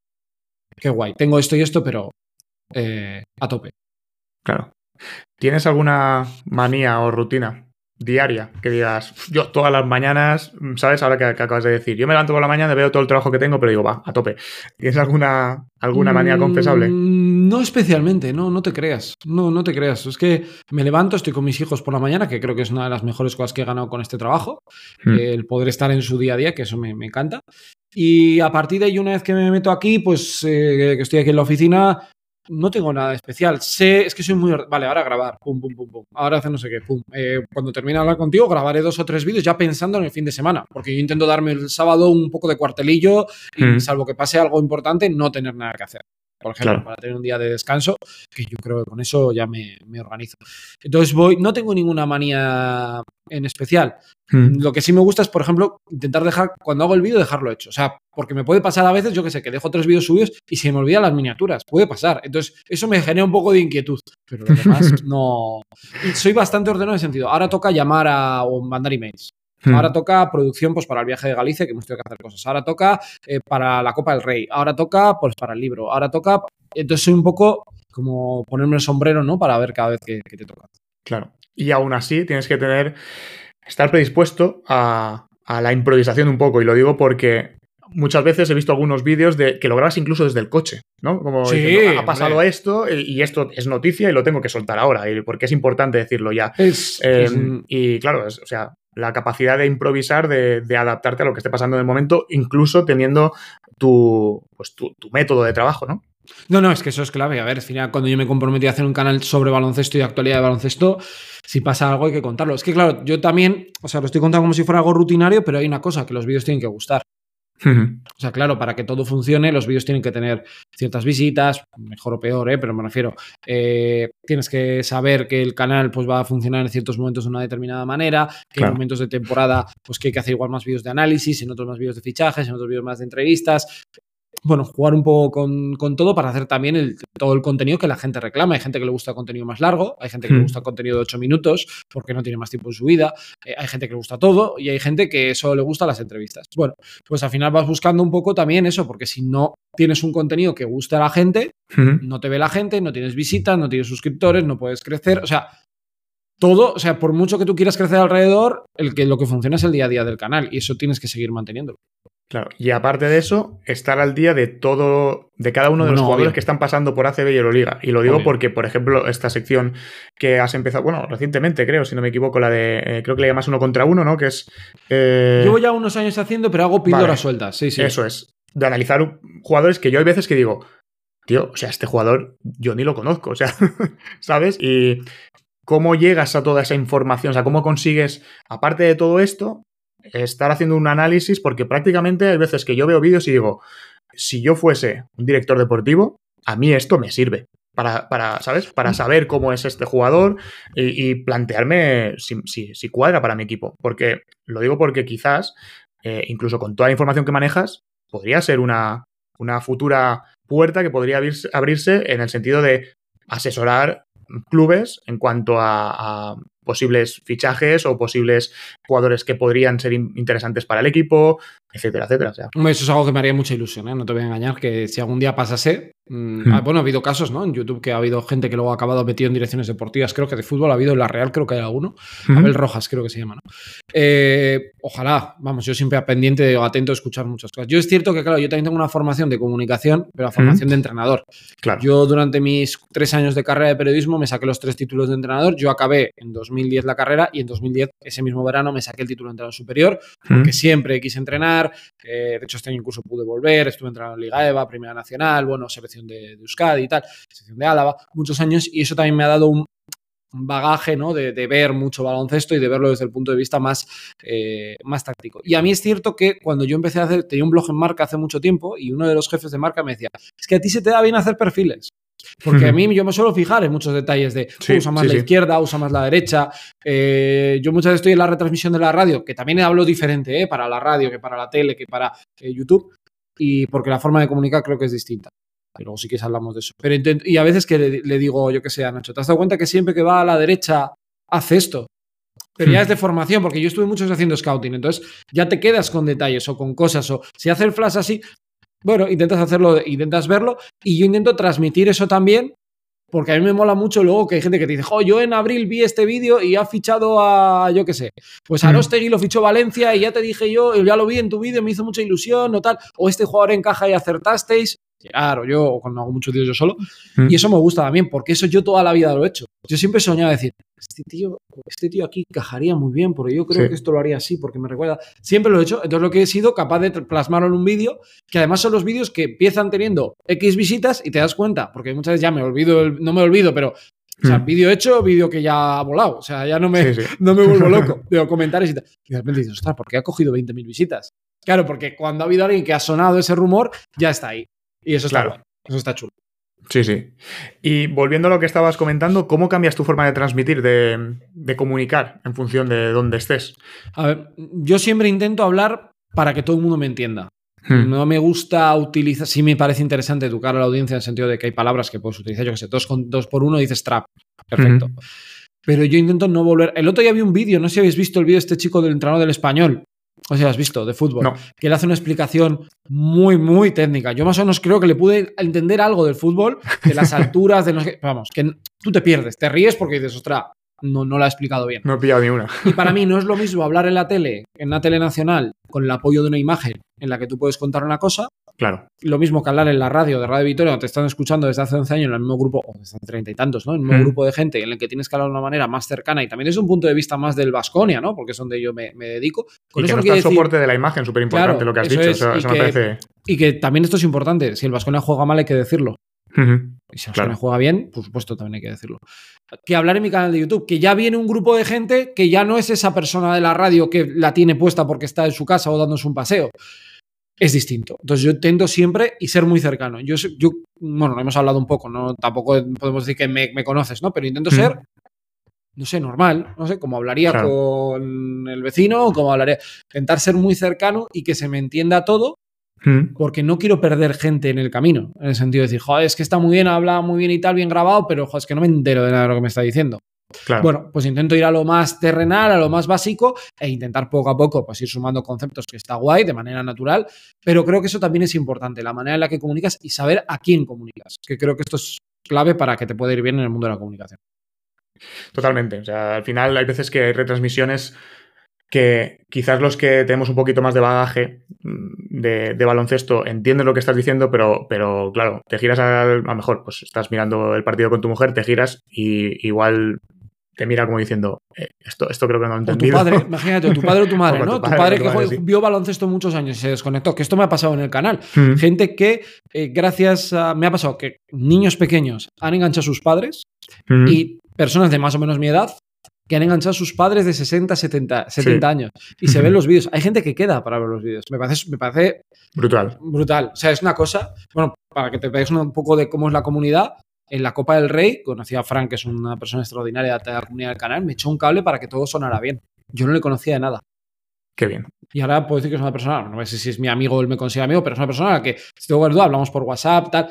S1: qué guay, tengo esto y esto, pero eh, a tope.
S2: Claro. ¿Tienes alguna manía o rutina diaria que digas, yo todas las mañanas, ¿sabes? Ahora que, que acabas de decir, yo me levanto por la mañana, veo todo el trabajo que tengo, pero digo, va, a tope. ¿Tienes alguna, alguna manía
S1: Mm,
S2: confesable?
S1: No especialmente, no, no te creas. No, no te creas. Es que me levanto, estoy con mis hijos por la mañana, que creo que es una de las mejores cosas que he ganado con este trabajo.
S2: Mm.
S1: El poder estar en su día a día, que eso me, me encanta. Y a partir de ahí, una vez que me meto aquí, pues eh, que estoy aquí en la oficina, no tengo nada especial. Sé, es que soy muy. Vale, ahora grabar, pum, pum, pum, pum. Ahora hacer no sé qué, pum. Eh, cuando termine de hablar contigo, grabaré dos o tres vídeos ya pensando en el fin de semana. Porque yo intento darme el sábado un poco de cuartelillo y,
S2: Mm.
S1: salvo que pase algo importante, no tener nada que hacer. Por ejemplo,
S2: Claro.
S1: para tener un día de descanso, que yo creo que con eso ya me, me organizo. Entonces voy, no tengo ninguna manía en especial.
S2: Mm.
S1: Lo que sí me gusta es, por ejemplo, intentar dejar, cuando hago el vídeo, dejarlo hecho. O sea, porque me puede pasar a veces, yo que sé, que dejo tres vídeos subidos y se me olvidan las miniaturas. Puede pasar. Entonces, eso me genera un poco de inquietud. Pero lo demás, no. Y soy bastante ordenado en ese sentido. Ahora toca llamar a, o mandar emails.
S2: Mm.
S1: Ahora toca producción pues, para el viaje de Galicia, que hemos tenido que hacer cosas. Ahora toca eh, para la Copa del Rey. Ahora toca pues, para el libro. Ahora toca. Entonces soy un poco como ponerme el sombrero, ¿no? Para ver cada vez que, que te toca.
S2: Claro. Y aún así tienes que tener, estar predispuesto a, a la improvisación un poco. Y lo digo porque muchas veces he visto algunos vídeos de que lo grabas incluso desde el coche, ¿no? Como
S1: Sí,
S2: diciendo, ha pasado
S1: hombre.
S2: esto y y esto es noticia y lo tengo que soltar ahora, porque es importante decirlo ya.
S1: Es,
S2: Eh,
S1: es-
S2: y claro, es- o sea, la capacidad de improvisar, de, de adaptarte a lo que esté pasando en el momento, incluso teniendo tu, pues, tu, tu método de trabajo, ¿no?
S1: No, no, es que eso es clave. A ver, al final, cuando yo me comprometí a hacer un canal sobre baloncesto y de actualidad de baloncesto, si pasa algo hay que contarlo. Es que, claro, yo también, o sea, lo estoy contando como si fuera algo rutinario, pero hay una cosa, que los vídeos tienen que gustar. O sea, claro, para que todo funcione, los vídeos tienen que tener ciertas visitas, mejor o peor, ¿eh? pero me refiero, eh, tienes que saber que el canal pues, va a funcionar en ciertos momentos de una determinada manera, que
S2: Claro.
S1: en momentos de temporada pues, que hay que hacer igual más vídeos de análisis, en otros más vídeos de fichajes, en otros vídeos más de entrevistas. Bueno, jugar un poco con, con todo para hacer también el- todo el contenido que la gente reclama. Hay gente que le gusta contenido más largo, hay gente que le
S2: Hmm.
S1: gusta contenido de 8 minutos porque no tiene más tiempo en su vida, eh, hay gente que le gusta todo y hay gente que solo le gusta las entrevistas. Bueno, pues al final vas buscando un poco también eso, porque si no tienes un contenido que guste a la gente, no te ve la gente, no tienes visitas, no tienes suscriptores, no puedes crecer. O sea, todo, o sea, por mucho que tú quieras crecer alrededor, el que, lo que funciona es el día a día del canal y eso tienes que seguir manteniéndolo.
S2: Claro. Y aparte de eso, estar al día de todo, de cada uno de los
S1: No,
S2: jugadores
S1: obvio.
S2: que están pasando por ACB y Euroliga. Y lo digo
S1: Obvio.
S2: porque, por ejemplo, esta sección que has empezado, bueno, recientemente creo, si no me equivoco, la de, eh, creo que le llamas uno contra uno, ¿no? Que es... eh,
S1: Llevo ya unos años haciendo, pero hago píldoras
S2: Vale.
S1: sueltas. Sí, sí.
S2: Eso es. De analizar jugadores que yo hay veces que digo, tío, o sea, este jugador yo ni lo conozco, o sea, ¿sabes? Y ¿cómo llegas a toda esa información? O sea, ¿cómo consigues, aparte de todo esto, estar haciendo un análisis? Porque prácticamente hay veces que yo veo vídeos y digo, si yo fuese un director deportivo, a mí esto me sirve. Para, para ¿sabes? Para mm. saber cómo es este jugador y, plantearme si, cuadra para mi equipo. Porque lo digo porque quizás, eh, incluso con toda la información que manejas, podría ser una, una futura puerta que podría abrirse en el sentido de asesorar clubes en cuanto a, posibles fichajes o posibles jugadores que podrían ser interesantes para el equipo, etcétera, etcétera.
S1: Eso es algo que me haría mucha ilusión, ¿eh? no te voy a engañar, que si algún día pasase, Mm, hmm. ah, bueno, ha habido casos, ¿no? En YouTube que ha habido gente que luego ha acabado metido en direcciones deportivas. Creo que de fútbol ha habido en la Real, creo que hay alguno. Abel Rojas, creo que se llama, ¿no? Eh, ojalá, vamos, yo siempre o atento a escuchar muchas cosas. Yo es cierto que, claro, yo también tengo una formación de comunicación, pero la formación de entrenador. Claro. Yo durante mis tres años de carrera de periodismo me saqué los tres títulos de entrenador. Yo acabé en 2010 la carrera y en 2010, ese mismo verano, me saqué el título de entrenador superior, porque siempre quise entrenar. Eh, de hecho, este año incluso pude volver, estuve entrenando en Liga EVA, Primera Nacional, bueno, selección de, de Euskadi y tal, sección de Álava, muchos años, y eso también me ha dado un bagaje ¿no? de, ver mucho baloncesto y de verlo desde el punto de vista más, eh, más táctico. Y a mí es cierto que cuando yo empecé a hacer, tenía un blog en marca hace mucho tiempo y uno de los jefes de marca me decía, es que a ti se te da bien hacer perfiles. Porque a mí yo me suelo fijar en muchos detalles de usa más la izquierda, usa más la derecha. Eh, yo muchas veces estoy en la retransmisión de la radio, que también hablo diferente ¿eh? para la radio, que para la tele, que para YouTube, y porque la forma de comunicar creo que es distinta. Y luego sí que hablamos de eso. Pero y a veces que le, digo, yo que sé, a Nacho, ¿te has dado cuenta que siempre que va a la derecha hace esto? Pero ya hmm. es de formación, porque yo estuve muchos haciendo scouting, entonces ya te quedas con detalles o con cosas, o si hace el flash así, bueno, intentas hacerlo, intentas verlo, y yo intento transmitir eso también, porque a mí me mola mucho luego que hay gente que te dice, jo, yo en abril vi este vídeo y ha fichado a, yo qué sé, pues a hmm. Rostegui lo fichó Valencia y ya te dije yo, ya lo vi en tu vídeo, me hizo mucha ilusión o tal, o este jugador encaja y acertasteis, o yo, o cuando hago muchos vídeos yo solo. Mm. Y eso me gusta también, porque eso yo toda la vida lo he hecho. Yo siempre soñaba decir, este tío, este tío aquí encajaría muy bien, porque yo creo que esto lo haría así, porque me recuerda. Siempre lo he hecho. Entonces lo que he sido capaz de plasmarlo en un vídeo, que además son los vídeos que empiezan teniendo X visitas y te das cuenta, porque muchas veces ya me olvido, no me olvido, pero o sea, mm. vídeo hecho, vídeo que ya ha volado. O sea, ya no me, no me vuelvo loco. Veo comentarios y tal. Y de repente dices, ostras, ¿por qué ha cogido 20.000 visitas? Claro, porque cuando ha habido alguien que ha sonado ese rumor, ya está ahí. Y eso está, claro. eso está chulo.
S2: Sí, sí. Y volviendo a lo que estabas comentando, ¿cómo cambias tu forma de transmitir, de, comunicar en función de dónde estés?
S1: A ver, yo siempre intento hablar para que todo el mundo me entienda. Hmm. No me gusta utilizar, sí me parece interesante educar a la audiencia en el sentido de que hay palabras que puedes utilizar, yo que sé, dos, con, dos por uno dices trap, perfecto. Hmm. Pero yo intento no volver. El otro día vi un vídeo, no sé si habéis visto el vídeo de este chico del entrenador del español, o sea, has visto, de fútbol. Que él hace una explicación muy, muy técnica. Yo más o menos creo que le pude entender algo del fútbol, de las alturas, de los que. Vamos, que tú te pierdes, te ríes porque dices, ostras, no, no la ha explicado bien.
S2: No he pillado ni una.
S1: Y para mí no es lo mismo hablar en la tele, en la tele nacional, con el apoyo de una imagen en la que tú puedes contar una cosa.
S2: Claro.
S1: Lo mismo que hablar en la radio de Radio Victoria, te están escuchando desde hace 11 años en el mismo grupo, o desde treinta y tantos, ¿no? En el mismo mm. grupo de gente en el que tienes que hablar de una manera más cercana y también es un punto de vista más del Vasconia, ¿no? Porque es donde yo me, dedico.
S2: Con y eso que no está el soporte de la imagen, súper importante lo que has dicho. eso, me parece...
S1: y que también esto es importante. Si el Vasconia juega mal, hay que decirlo. Y si el juega bien, por supuesto, también hay que decirlo. Que hablar en mi canal de YouTube, que ya viene un grupo de gente que ya no es esa persona de la radio que la tiene puesta porque está en su casa o dándose un paseo. Es distinto. Entonces yo intento siempre y ser muy cercano. Yo, yo bueno, hemos hablado un poco, ¿no? Tampoco podemos decir que me, conoces, ¿no? Pero intento ser no sé, normal, no sé, como hablaría con el vecino, como hablaría, intentar ser muy cercano y que se me entienda todo, Hmm. Porque no quiero perder gente en el camino. En el sentido de decir, joder, es que está muy bien, habla muy bien y tal, bien grabado, pero joder, es que no me entero de nada de lo que me está diciendo. Bueno, pues intento ir a lo más terrenal, a lo más básico e intentar poco a poco pues ir sumando conceptos que está guay de manera natural, pero creo que eso también es importante, la manera en la que comunicas y saber a quién comunicas, que creo que esto es clave para que te pueda ir bien en el mundo de la comunicación.
S2: Totalmente, o sea, al final hay veces que hay retransmisiones que quizás los que tenemos un poquito más de bagaje mm, de, baloncesto entienden lo que estás diciendo, pero, pero claro, te giras a, a lo mejor, pues estás mirando el partido con tu mujer, te giras y igual te mira como diciendo, eh, esto, esto creo que no lo he entendido.
S1: tu padre, imagínate, tu padre o tu madre, ¿no? Tu padre, que vio baloncesto muchos años y se desconectó, que esto me ha pasado en el canal. Mm. Gente que, eh, gracias a, me ha pasado que niños pequeños han enganchado a sus padres mm. y personas de más o menos mi edad que han enganchado a sus padres de 60, 70, 70 años y se ven los vídeos. Hay gente que queda para ver los vídeos. Me parece, me parece
S2: brutal.
S1: Brutal. O sea, es una cosa, bueno, para que te veáis un poco de cómo es la comunidad, en la Copa del Rey, conocí a Frank, que es una persona extraordinaria de la comunidad del canal, me echó un cable para que todo sonara bien. Yo no le conocía de nada.
S2: Qué bien.
S1: Y ahora puedo decir que es una persona, no sé si es mi amigo o él me considera amigo, pero es una persona a la que, si tengo duda, hablamos por WhatsApp, tal.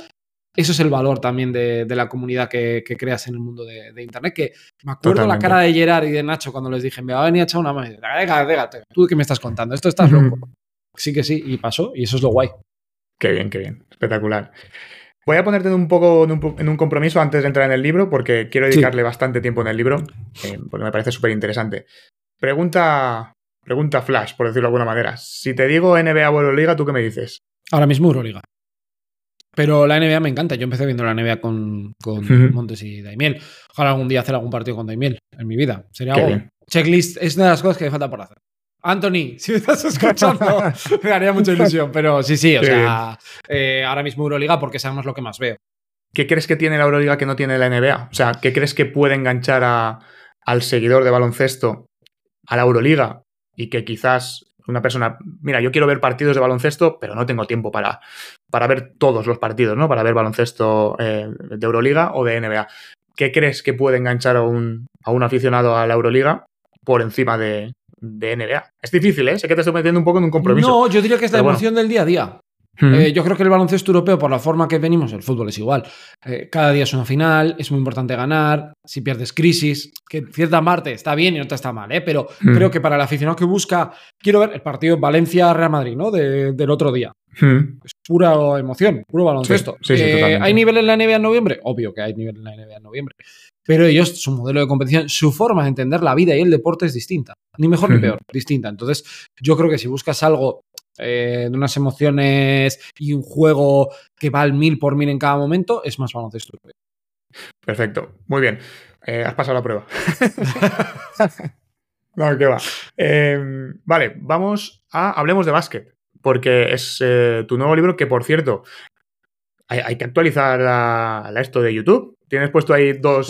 S1: Eso es el valor también de, la comunidad que, creas en el mundo de, Internet. Que me acuerdo la cara de Gerard y de Nacho cuando les dije, me va a venir a echar una mano. Venga, venga, tú qué me estás contando, esto estás loco. Sí que sí, y pasó, y eso es lo guay.
S2: Qué bien, qué bien. Espectacular. Voy a ponerte un poco en un, compromiso antes de entrar en el libro, porque quiero dedicarle bastante tiempo en el libro, eh, porque me parece súper interesante. Pregunta, pregunta flash, por decirlo de alguna manera. Si te digo NBA o Euroliga, ¿tú qué me dices?
S1: Ahora mismo Euroliga. Pero la NBA me encanta. Yo empecé viendo la NBA con, Montes y Daimiel. Ojalá algún día hacer algún partido con Daimiel en mi vida. Sería algo. Checklist es una de las cosas que me falta por hacer. Anthony, si me estás escuchando, me haría mucha ilusión. Pero sí, sí, o sea, eh, ahora mismo Euroliga porque sabemos lo que más veo.
S2: ¿Qué crees que tiene la Euroliga que no tiene la NBA? O sea, ¿qué crees que puede enganchar al seguidor de baloncesto a la Euroliga y que quizás una persona, mira, yo quiero ver partidos de baloncesto, pero no tengo tiempo para, para ver todos los partidos, ¿no? Para ver baloncesto eh, de Euroliga o de NBA. ¿Qué crees que puede enganchar a un, a un aficionado a la Euroliga por encima de, de, NBA? Es difícil, ¿eh? Sé que te estoy metiendo un poco en un compromiso.
S1: No, yo diría que es la emoción del día a día. Eh, yo creo que el baloncesto europeo, por la forma que venimos, el fútbol es igual. Eh, cada día es una final, es muy importante ganar. Si pierdes crisis, que cierta parte está bien y otra está mal, ¿eh? pero creo que para el aficionado que busca, quiero ver el partido Valencia-Real Madrid, ¿no? del otro día. Es pura emoción, puro baloncesto. ¿Hay nivel en la NBA en noviembre? Obvio que hay nivel en la NBA en noviembre. Pero ellos, su modelo de competición, su forma de entender la vida y el deporte es distinta. Ni mejor ni peor, distinta. Entonces, yo creo que si buscas algo eh, de unas emociones y un juego que va al mil por mil en cada momento, es más baloncesto.
S2: Perfecto, muy bien. Eh, has pasado la prueba. no, qué va. Em, vale, vamos a. Hablemos de básquet, porque es eh, tu nuevo libro que, por cierto, hay, que actualizar esto de YouTube. Tienes puesto ahí dos,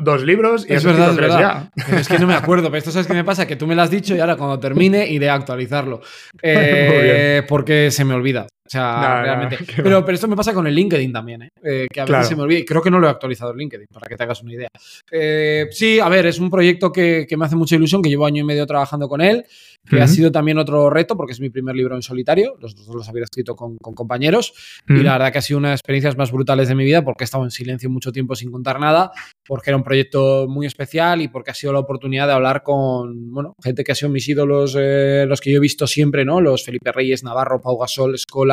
S2: dos libros y
S1: es verdad, tres ya. es que no me acuerdo, pero esto sabes qué me pasa, que tú me lo has dicho y ahora cuando termine iré a actualizarlo. Eh, porque se me olvida. O sea, realmente. pero, pero esto me pasa con el LinkedIn también, ¿eh? eh que a veces se me olvida. Y creo que no lo he actualizado el LinkedIn, para que te hagas una idea. Eh, sí, a ver, es un proyecto que, que, me hace mucha ilusión, que llevo año y medio trabajando con él que ha sido también otro reto porque es mi primer libro en solitario, los dos los había escrito con, compañeros y la verdad que ha sido una de las experiencias más brutales de mi vida porque he estado en silencio mucho tiempo sin contar nada, porque era un proyecto muy especial y porque ha sido la oportunidad de hablar con bueno, gente que ha sido mis ídolos, eh, los que yo he visto siempre, ¿no? Los Felipe Reyes, Navarro, Pau Gasol, Escola,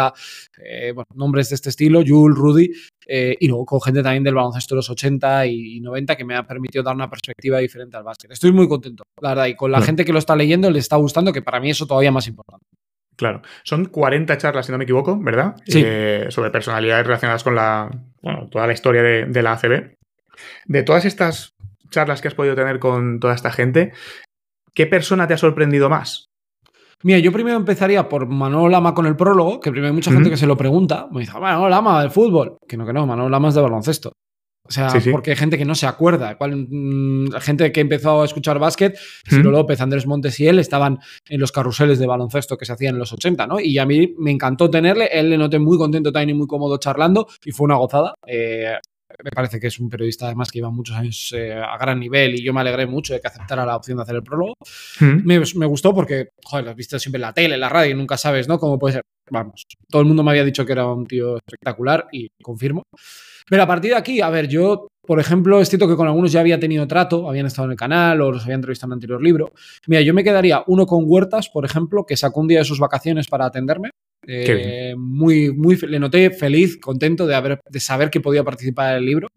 S1: eh, bueno, nombres de este estilo, Jules, Rudy, eh, y luego con gente también del baloncesto de los 80 y 90 que me ha permitido dar una perspectiva diferente al básquet. Estoy muy contento, la verdad, y con la gente que lo está leyendo le está gustando, que para mí eso todavía más importante.
S2: Claro, son 40 charlas, si no me equivoco, ¿verdad?
S1: Sí.
S2: Eh, sobre personalidades relacionadas con la, bueno, toda la historia de, de la ACB. De todas estas charlas que has podido tener con toda esta gente, ¿qué persona te ha sorprendido más?
S1: Mira, yo primero empezaría por Manolo Lama con el prólogo, que primero hay mucha gente que se lo pregunta. Me dice, Manolo Lama del fútbol. Que no, que no, Manolo Lama es de baloncesto. O sea, porque hay gente que no se acuerda. Cual, mm, gente que empezó a escuchar básquet, Ciro López, Andrés Montes y él estaban en los carruseles de baloncesto que se hacían en los 80, ¿no? Y a mí me encantó tenerle. Él le noté muy contento también y muy cómodo charlando y fue una gozada. Eh, me parece que es un periodista además que lleva muchos años eh, a gran nivel y yo me alegré mucho de que aceptara la opción de hacer el prólogo. Mm. Me, gustó porque, joder, lo has visto siempre en la tele, en la radio y nunca sabes, ¿no? Cómo puede ser. Vamos, todo el mundo me había dicho que era un tío espectacular y confirmo. Pero a partir de aquí, a ver, yo, por ejemplo, es cierto que con algunos ya había tenido trato, habían estado en el canal o los había entrevistado en el anterior libro. Mira, yo me quedaría uno con Huertas, por ejemplo, que sacó un día de sus vacaciones para atenderme. Eh, muy, muy, le noté feliz, contento de, haber, de saber que podía participar en el libro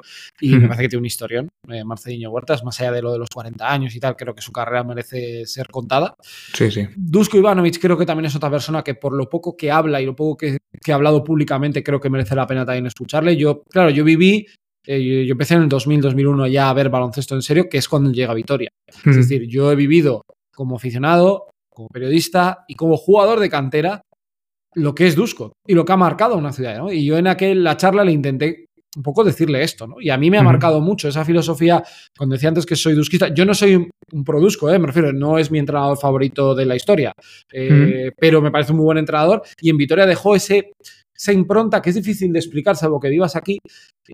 S1: y me parece que tiene un historión, eh, Marcelino Huertas, más allá de lo de los 40 años y tal, creo que su carrera merece ser contada.
S2: Sí, sí.
S1: Dusko Ivanovic creo que también es otra persona que por lo poco que habla y lo poco que, ha hablado públicamente creo que merece la pena también escucharle. Yo, claro, yo viví eh, yo empecé en el 2000-2001 ya a ver baloncesto en serio, que es cuando llega Vitoria. Es decir, yo he vivido como aficionado, como periodista y como jugador de cantera lo que es Dusko y lo que ha marcado una ciudad. ¿no? Y yo en aquel, la charla le intenté un poco decirle esto, ¿no? Y a mí me ha marcado mucho esa filosofía, cuando decía antes que soy dusquista, yo no soy un, produsco, ¿eh? me refiero, no es mi entrenador favorito de la historia, eh, pero me parece un muy buen entrenador y en Vitoria dejó ese esa impronta que es difícil de explicar, salvo que vivas aquí,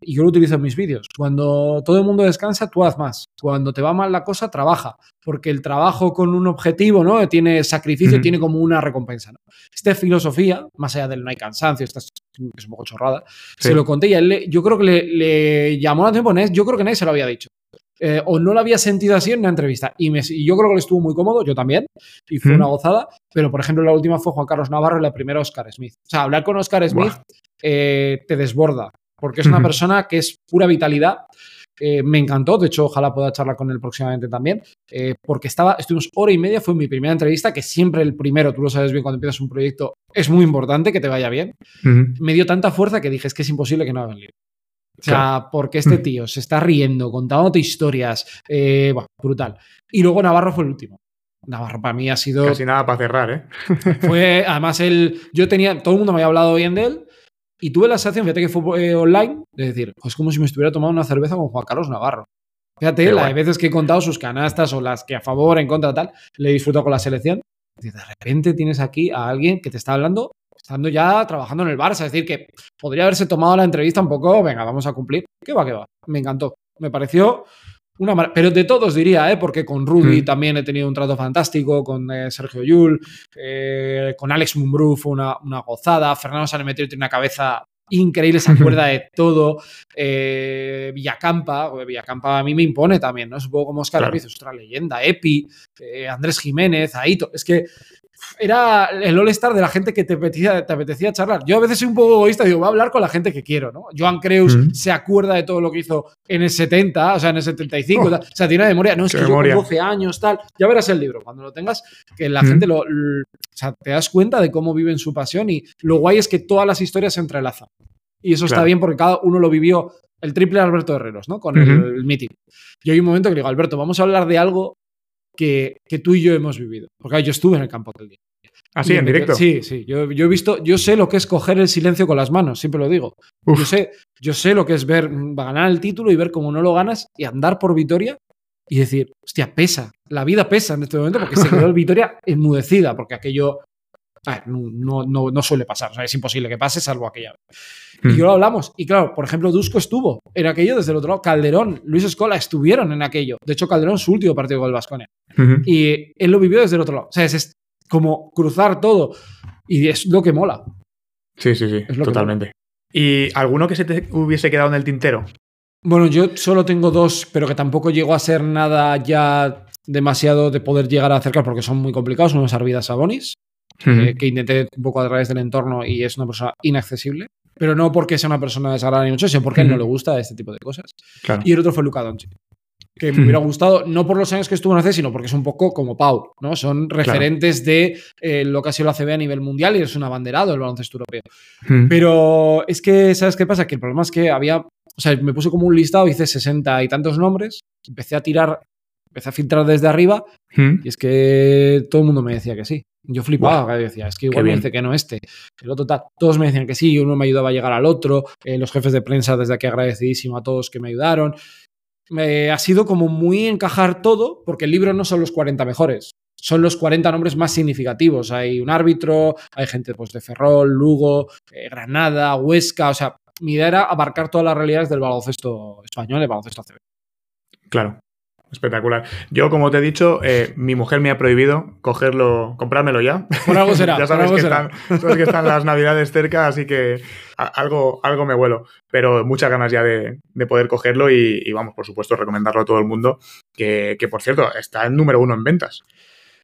S1: y yo lo utilizo en mis vídeos. Cuando todo el mundo descansa, tú haz más. Cuando te va mal la cosa, trabaja. Porque el trabajo con un objetivo, ¿no? Tiene sacrificio, tiene como una recompensa, ¿no? Esta filosofía, más allá del no hay cansancio, esta es, un poco chorrada, se lo conté y él, yo creo que le, llamó la atención, yo creo que nadie se lo había dicho. Eh, o no lo había sentido así en una entrevista. Y, yo creo que le estuvo muy cómodo, yo también, y fue una gozada. Pero, por ejemplo, la última fue Juan Carlos Navarro y la primera Oscar Smith. O sea, hablar con Oscar Smith eh, te desborda, porque es una persona que es pura vitalidad. Eh, me encantó, de hecho, ojalá pueda charlar con él próximamente también, porque estaba, estuvimos hora y media, fue mi primera entrevista, que siempre el primero, tú lo sabes bien cuando empiezas un proyecto, es muy importante que te vaya bien. Me dio tanta fuerza que dije, es que es imposible que no haga el libro. O sea, porque este mm. tío se está riendo, contándote historias. Eh, brutal. Y luego Navarro fue el último. Navarro para mí ha sido.
S2: Casi nada para cerrar, ¿eh?
S1: fue, además, él. Yo tenía. Todo el mundo me había hablado bien de él. Y tuve la sensación, fíjate que fue eh, online, de decir, es como si me estuviera tomando una cerveza con Juan Carlos Navarro. Fíjate, las veces que he contado sus canastas o las que a favor, en contra, tal, le he disfrutado con la selección. De repente tienes aquí a alguien que te está hablando estando ya trabajando en el Barça. Es decir, que podría haberse tomado la entrevista un poco, venga, vamos a cumplir. ¿Qué va, qué va? Me encantó. Me pareció una Pero de todos diría, ¿eh? porque con Rudy mm. también he tenido un trato fantástico, con eh, Sergio Yul, eh, con Alex Mumbrú fue una, gozada, Fernando Sanemeterio tiene una cabeza increíble, se acuerda de todo. Eh, Villacampa, Villacampa a mí me impone también, ¿no? Poco como Oscar claro. es otra leyenda, Epi, Andrés Jiménez, Aito. Es que era el all-star de la gente que te apetecía, te apetecía charlar. Yo a veces soy un poco egoísta, digo, voy a hablar con la gente que quiero, ¿no? Joan Creus se acuerda de todo lo que hizo en el 70, o sea, en el 75, o sea, tiene memoria. No, es que yo con 12 años, tal. Ya verás el libro cuando lo tengas, que la gente lo, O sea, te das cuenta de cómo viven su pasión y lo guay es que todas las historias se entrelazan. Y eso está bien porque cada uno lo vivió el triple Alberto Herreros, ¿no? Con el, meeting. Y hay un momento que le digo, Alberto, vamos a hablar de algo que, tú y yo hemos vivido. Porque yo estuve en el campo aquel día.
S2: Ah, sí, en directo.
S1: Sí, sí. Yo, he visto, yo sé lo que es coger el silencio con las manos, siempre lo digo. Yo sé, yo sé lo que es ver, ganar el título y ver cómo no lo ganas y andar por Vitoria y decir, hostia, pesa. La vida pesa en este momento porque se quedó el Vitoria enmudecida, porque aquello no, no, no, suele pasar. O sea, es imposible que pase, salvo aquella vez. Y yo mm. lo hablamos. Y claro, por ejemplo, Dusko estuvo en aquello desde el otro lado. Calderón, Luis Escola estuvieron en aquello. De hecho, Calderón su último partido con el Vasconia. Y él lo vivió desde el otro lado. O sea, es, como cruzar todo. Y es lo que mola.
S2: Sí, sí, sí, totalmente. ¿Y alguno que se te hubiese quedado en el tintero?
S1: Bueno, yo solo tengo dos, pero que tampoco llegó a ser nada ya demasiado de poder llegar a acercar porque son muy complicados. Uno es Arvidas Sabonis, eh, que intenté un poco a través del entorno y es una persona inaccesible. Pero no porque sea una persona desagradable ni mucho, sino porque a él no le gusta este tipo de cosas. Y el otro fue Luca Doncic que me hubiera gustado, no por los años que estuvo en AC, sino porque es un poco como Pau, ¿no? Son referentes de eh, lo que ha sido la CB a nivel mundial y es un abanderado del baloncesto europeo. Pero es que, ¿sabes qué pasa? Que el problema es que había, o sea, me puse como un listado, hice 60 y tantos nombres, empecé a tirar, empecé a filtrar desde arriba y es que todo el mundo me decía que sí. Yo flipaba, decía, es que igual me dice que no este. Pero total, todos me decían que sí, uno me ayudaba a llegar al otro, eh, los jefes de prensa desde aquí agradecidísimo a todos que me ayudaron ha sido como muy encajar todo, porque el libro no son los 40 mejores, son los 40 nombres más significativos. Hay un árbitro, hay gente pues, de Ferrol, Lugo, eh, Granada, Huesca, o sea, mi idea era abarcar todas las realidades del baloncesto español, el baloncesto ACB.
S2: Claro. Espectacular. Yo, como te he dicho, eh, mi mujer me ha prohibido cogerlo, comprármelo ya.
S1: Por algo será.
S2: ya sabes, que, Están, que están las navidades cerca, así que algo, algo me vuelo. Pero muchas ganas ya de, poder cogerlo y, vamos, por supuesto, recomendarlo a todo el mundo. Que, que, por cierto, está en número uno en ventas.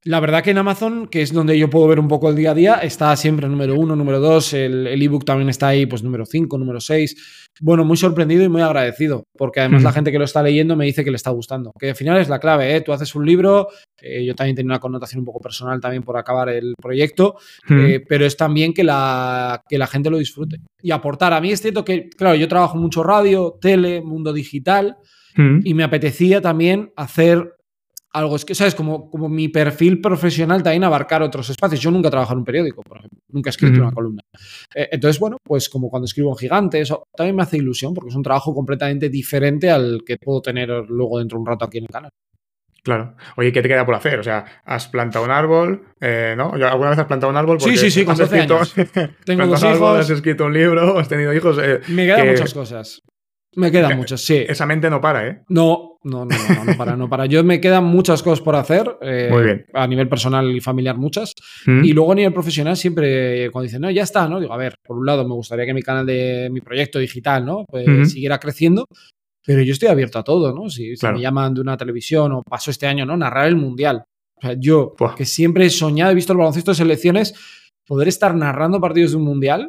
S1: La verdad que en Amazon, que es donde yo puedo ver un poco el día a día, está siempre número uno, número dos, el ebook también está ahí, pues número cinco, número seis. Bueno, muy sorprendido y muy agradecido, porque además la gente que lo está leyendo me dice que le está gustando. Que al final es la clave, ¿eh? Tú haces un libro, eh, yo también tengo una connotación un poco personal también por acabar el proyecto, eh, pero es también que la, que la gente lo disfrute y aportar. A mí es cierto que, claro, yo trabajo mucho radio, tele, mundo digital, y me apetecía también hacer algo, es que, ¿sabes? Como, como mi perfil profesional también abarcar otros espacios. Yo nunca he trabajado en un periódico, por ejemplo, nunca he escrito una columna. Eh, entonces, bueno, pues como cuando escribo en Gigante, eso también me hace ilusión porque es un trabajo completamente diferente al que puedo tener luego dentro de un rato aquí en el canal.
S2: Claro. Oye, ¿qué te queda por hacer? O sea, has plantado un árbol, eh, ¿no? ¿Alguna vez has plantado un árbol?
S1: sí, sí, sí, con 12 años. Tengo dos hijos.
S2: has escrito un libro, has tenido hijos.
S1: Eh, me quedan muchas cosas. Me quedan muchas, sí.
S2: Esa mente no para, ¿eh?
S1: No, no, no, no, no, para, no para. Yo me quedan muchas cosas por hacer. Eh, Muy bien. A nivel personal y familiar, muchas. Mm. Y luego a nivel profesional, siempre cuando dicen, no, ya está, ¿no? Digo, a ver, por un lado, me gustaría que mi canal de mi proyecto digital, ¿no? Pues siguiera creciendo. Pero yo estoy abierto a todo, ¿no? Si, me llaman de una televisión o pasó este año, ¿no? Narrar el mundial. O sea, yo, que siempre he soñado, he visto el baloncesto de selecciones, poder estar narrando partidos de un mundial.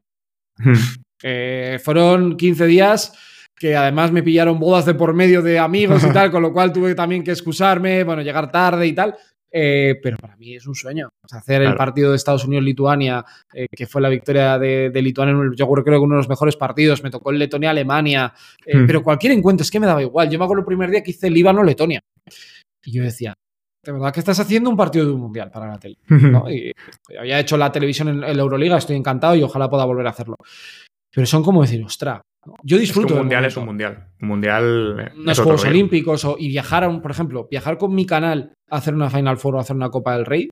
S1: fueron 15 días que además me pillaron bodas de por medio de amigos y tal, con lo cual tuve también que excusarme, bueno, llegar tarde y tal. Eh, pero para mí es un sueño. hacer el partido de Estados Unidos-Lituania, eh, que fue la victoria de, Lituania, yo creo que uno de los mejores partidos. Me tocó el Letonia-Alemania, eh, hmm. pero cualquier encuentro es que me daba igual. Yo me acuerdo el primer día que hice Líbano-Letonia. Y yo decía, de verdad que estás haciendo un partido de un mundial para la tele. Y había hecho la televisión en, en la Euroliga, estoy encantado y ojalá pueda volver a hacerlo. Pero son como decir, ostra, yo disfruto.
S2: un mundial es un mundial. Un mundial.
S1: Unos Juegos Olímpicos o, y viajar, a un, por ejemplo, viajar con mi canal a hacer una Final Four o hacer una Copa del Rey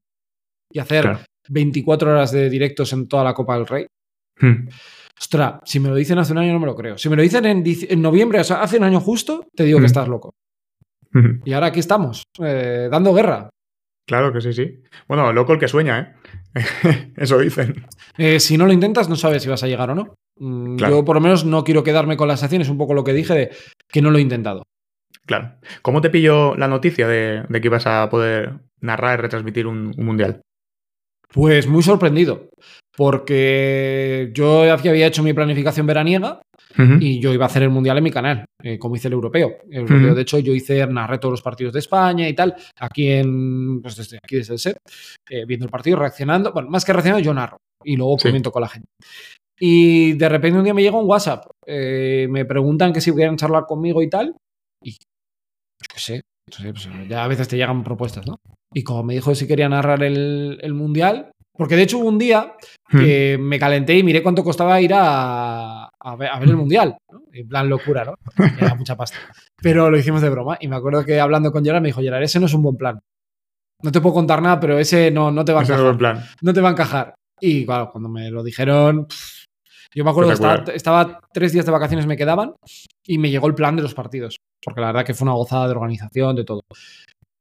S1: y hacer 24 horas de directos en toda la Copa del Rey. Hmm. Ostras, si me lo dicen hace un año no me lo creo. Si me lo dicen en, noviembre, o sea, hace un año justo, te digo que hmm. estás loco. Hmm. Y ahora aquí estamos, eh, dando guerra.
S2: Claro que sí, sí. Bueno, loco el que sueña, ¿eh? Eso dicen.
S1: Eh, si no lo intentas, no sabes si vas a llegar o no. Mm, yo por lo menos no quiero quedarme con las acciones, un poco lo que dije de que no lo he intentado.
S2: Claro. ¿Cómo te pilló la noticia de, que ibas a poder narrar y retransmitir un, mundial?
S1: Pues muy sorprendido, porque yo había hecho mi planificación veraniega y yo iba a hacer el mundial en mi canal, eh, como hice el europeo. De hecho, yo hice, narré todos los partidos de España y tal, aquí en, pues desde aquí desde el set, eh, viendo el partido, reaccionando. Bueno, más que reaccionando, yo narro y luego comento con la gente. Y de repente un día me llega un WhatsApp. Eh, me preguntan que si querían charlar conmigo y tal. Y yo qué sé. Pues, ya a veces te llegan propuestas, ¿no? Y como me dijo si quería narrar el, mundial, porque de hecho hubo un día hmm. que me calenté y miré cuánto costaba ir a, ver, el mundial. En plan locura, ¿no? Era mucha pasta. Pero lo hicimos de broma. Y me acuerdo que hablando con Gerard me dijo, Gerard, ese no es un buen plan. No te puedo contar nada, pero ese no, no te va a encajar. No, plan. no te va a encajar. Y claro, cuando me lo dijeron, yo me acuerdo, estaba, estaba, tres días de vacaciones me quedaban y me llegó el plan de los partidos, porque la verdad que fue una gozada de organización, de todo.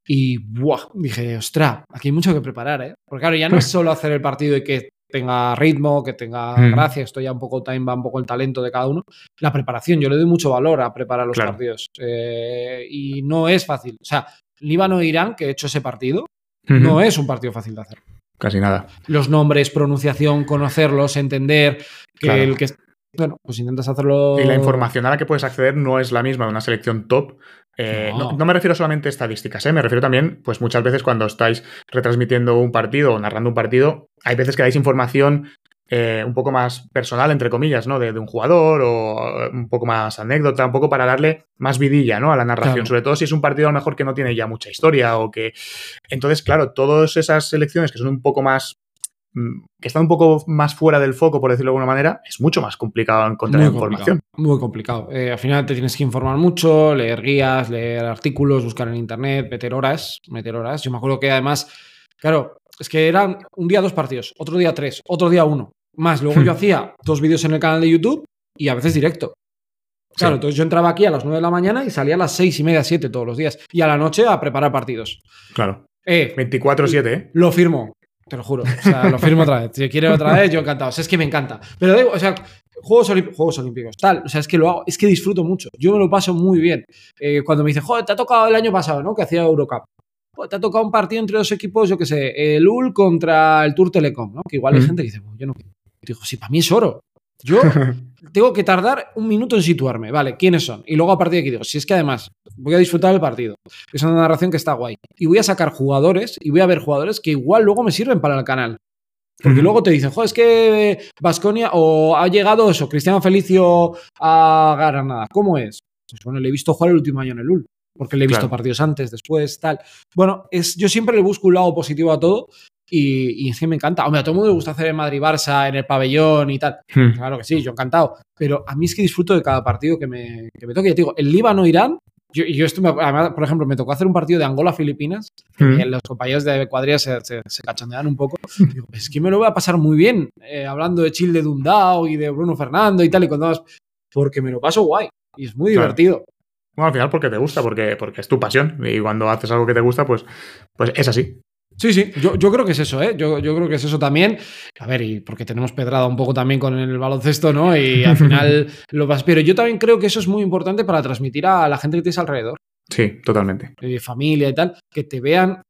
S1: Y buah, dije, ostra, aquí hay mucho que preparar, ¿eh? Porque claro, ya no es solo hacer el partido y que tenga ritmo, que tenga mm. gracia, esto ya un poco time va un poco el talento de cada uno. La preparación, yo le doy mucho valor a preparar los partidos. Eh, y no es fácil. O sea, Líbano-Irán, que he hecho ese partido, no es un partido fácil de hacer.
S2: Casi nada.
S1: Los nombres, pronunciación, conocerlos, entender que el que. Bueno, pues intentas hacerlo.
S2: Y la información a la que puedes acceder no es la misma de una selección top. Eh, no. me refiero solamente a estadísticas, ¿eh? me refiero también, pues muchas veces cuando estáis retransmitiendo un partido o narrando un partido, hay veces que dais información eh, un poco más personal, entre comillas, ¿no? De, un jugador o un poco más anécdota, un poco para darle más vidilla, ¿no? A la narración, sobre todo si es un partido a lo mejor que no tiene ya mucha historia o que... Entonces, claro, todas esas selecciones que son un poco más mm, que están un poco más fuera del foco, por decirlo de alguna manera, es mucho más complicado encontrar información.
S1: muy complicado. Eh, al final te tienes que informar mucho, leer guías, leer artículos, buscar en internet, meter horas, meter horas. Yo me acuerdo que además, claro, es que eran un día dos partidos, otro día tres, otro día uno. Más luego yo hmm. hacía dos vídeos en el canal de YouTube y a veces directo. Claro, entonces yo entraba aquí a las 9 de la mañana y salía a las seis y media, 7 todos los días. Y a la noche a preparar partidos.
S2: Claro. Eh, 24-7, ¿eh?
S1: Lo firmo, te lo juro. O sea, lo firmo otra vez. Si quiere otra vez, yo encantado. O sea, es que me encanta. Pero digo, o sea, Juegos, Juegos, Olímpicos, tal. O sea, es que lo hago, es que disfruto mucho. Yo me lo paso muy bien. Eh, cuando me dicen, joder, te ha tocado el año pasado, ¿no? Que hacía Eurocup. te ha tocado un partido entre dos equipos, yo qué sé, el UL contra el Tour Telecom, ¿no? Que igual hay gente que dice, yo no quiero digo, sí, para mí es oro. Yo tengo que tardar un minuto en situarme, ¿vale? ¿Quiénes son? Y luego a partir de aquí digo, si es que además voy a disfrutar del partido, es una narración que está guay. Y voy a sacar jugadores y voy a ver jugadores que igual luego me sirven para el canal. Porque luego te dicen, joder, es que Vasconia o ha llegado eso, Cristiano Felicio a Granada. ¿Cómo es? Pues bueno, le he visto jugar el último año en el UL. porque le he visto partidos antes, después, tal. Bueno, es, yo siempre le busco un lado positivo a todo y, es que me encanta. Hombre, a todo el mundo le gusta hacer el Madrid-Barça en el pabellón y tal. Hmm. Claro que sí, yo encantado. Pero a mí es que disfruto de cada partido que me, que me toque. Ya te digo, el Líbano-Irán, yo, yo esto además, por ejemplo, me tocó hacer un partido de Angola-Filipinas hmm. y los compañeros de cuadrilla se, se, cachondean un poco. Digo, es que me lo voy a pasar muy bien eh, hablando de Chile de Dundao y de Bruno Fernando y tal y con todas, porque me lo paso guay y es muy divertido.
S2: Bueno, al final porque te gusta, porque, porque es tu pasión y cuando haces algo que te gusta, pues, pues es así.
S1: Sí, sí, yo, yo, creo que es eso, ¿eh? Yo, yo, creo que es eso también. A ver, y porque tenemos pedrada un poco también con el baloncesto, ¿no? Y al final lo vas. Pero yo también creo que eso es muy importante para transmitir a la gente que tienes alrededor.
S2: Sí, totalmente.
S1: De familia y tal, que te vean,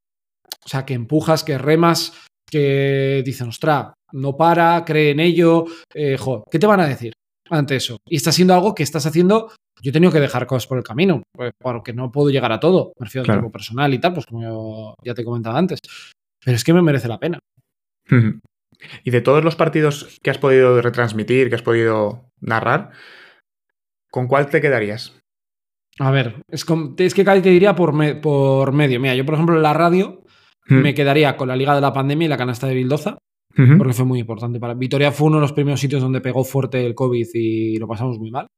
S1: o sea, que empujas, que remas, que dicen, ostra, no para, cree en ello. Eh, ¿qué te van a decir ante eso? Y está siendo algo que estás haciendo yo he tenido que dejar cosas por el camino, pues, porque no puedo llegar a todo. Me refiero a tiempo personal y tal, pues como ya te he comentado antes. Pero es que me merece la pena.
S2: Y de todos los partidos que has podido retransmitir, que has podido narrar, ¿con cuál te quedarías?
S1: A ver, es, que casi te diría por, por medio. Mira, yo por ejemplo en la radio me quedaría con la Liga de la Pandemia y la canasta de Bildoza, porque fue muy importante. Para Vitoria fue uno de los primeros sitios donde pegó fuerte el COVID y lo pasamos muy mal.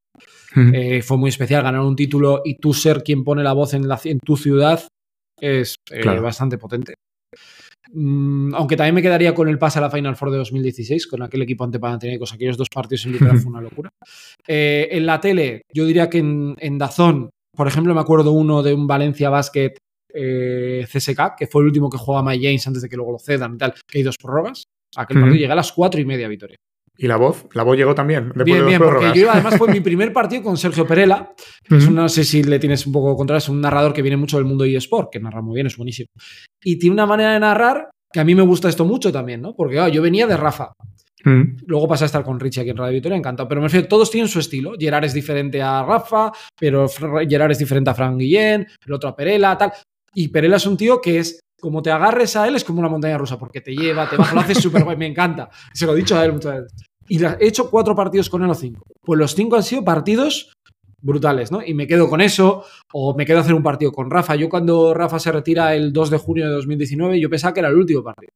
S1: Eh, fue muy especial ganar un título y tú ser quien pone la voz en, la, en tu ciudad es eh, bastante potente. Mm, aunque también me quedaría con el pase a la Final Four de 2016, con aquel equipo ante Panathinaikos, aquellos dos partidos en literal fue una locura. Eh, en la tele, yo diría que en, Dazón, por ejemplo, me acuerdo uno de un Valencia Basket CSK, que fue el último que jugaba Mike James antes de que luego lo cedan y tal, que hay dos prórrogas. Aquel partido llega a las cuatro y media, Vitoria.
S2: ¿Y la voz? ¿La voz llegó también?
S1: bien, bien, porque yo además fue mi primer partido con Sergio Perela. no sé si le tienes un poco contra, es un narrador que viene mucho del mundo de eSport, que narra muy bien, es buenísimo. Y tiene una manera de narrar que a mí me gusta esto mucho también, ¿no? Porque yo venía de Rafa. Luego pasé a estar con Richie aquí en Radio Victoria, encantado. Pero me refiero, todos tienen su estilo. Gerard es diferente a Rafa, pero Gerard es diferente a Frank Guillén, el otro a Perela, tal. Y Perela es un tío que es como te agarres a él, es como una montaña rusa, porque te lleva, te baja, lo haces súper guay, me encanta. Se lo he dicho a él muchas veces. Y he hecho cuatro partidos con él o cinco. Pues los cinco han sido partidos brutales, ¿no? Y me quedo con eso, o me quedo a hacer un partido con Rafa. Yo cuando Rafa se retira el 2 de junio de 2019, yo pensaba que era el último partido.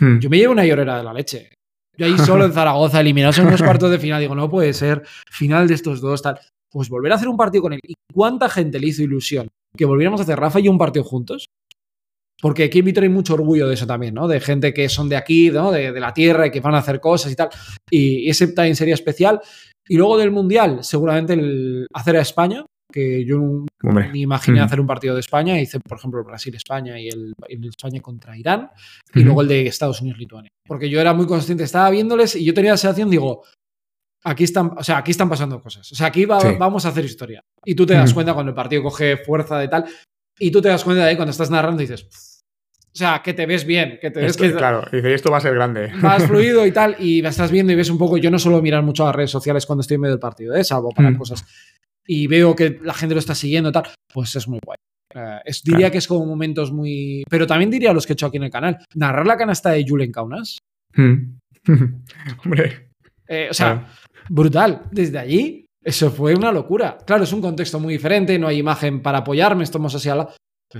S1: Hmm. Yo me llevo una llorera de la leche. Yo ahí solo en Zaragoza, eliminados en los cuartos de final, digo, no puede ser, final de estos dos, tal. Pues volver a hacer un partido con él. ¿Y cuánta gente le hizo ilusión que volviéramos a hacer Rafa y un partido juntos? Porque aquí en Vitoria hay mucho orgullo de eso también, ¿no? De gente que son de aquí, ¿no? De, la tierra y que van a hacer cosas y tal. Y, ese también sería especial. Y luego del Mundial, seguramente el hacer a España, que yo me imaginé hacer un partido de España, hice, por ejemplo, Brasil-España y el, España contra Irán, y luego el de Estados Unidos-Lituania. Porque yo era muy consciente, estaba viéndoles y yo tenía la sensación, digo, aquí están, o sea, aquí están pasando cosas. O sea, aquí vamos a hacer historia. Y tú te das cuenta cuando el partido coge fuerza de tal, y tú te das cuenta de ahí cuando estás narrando y dices, o sea, que te ves bien, que te ves que...
S2: Claro, dice, esto va a ser grande.
S1: Más fluido y tal, y me estás viendo y ves un poco, yo no suelo mirar mucho a las redes sociales cuando estoy en medio del partido, ¿eh? salvo para mm. cosas, y veo que la gente lo está siguiendo y tal, pues es muy guay. Eh, diría que es como momentos muy... Pero también diría los que he hecho aquí en el canal, narrar la canasta de Julen Kaunas. Mm. Hombre. Eh, o sea, brutal. Desde allí, eso fue una locura. Claro, es un contexto muy diferente, no hay imagen para apoyarme, estamos así a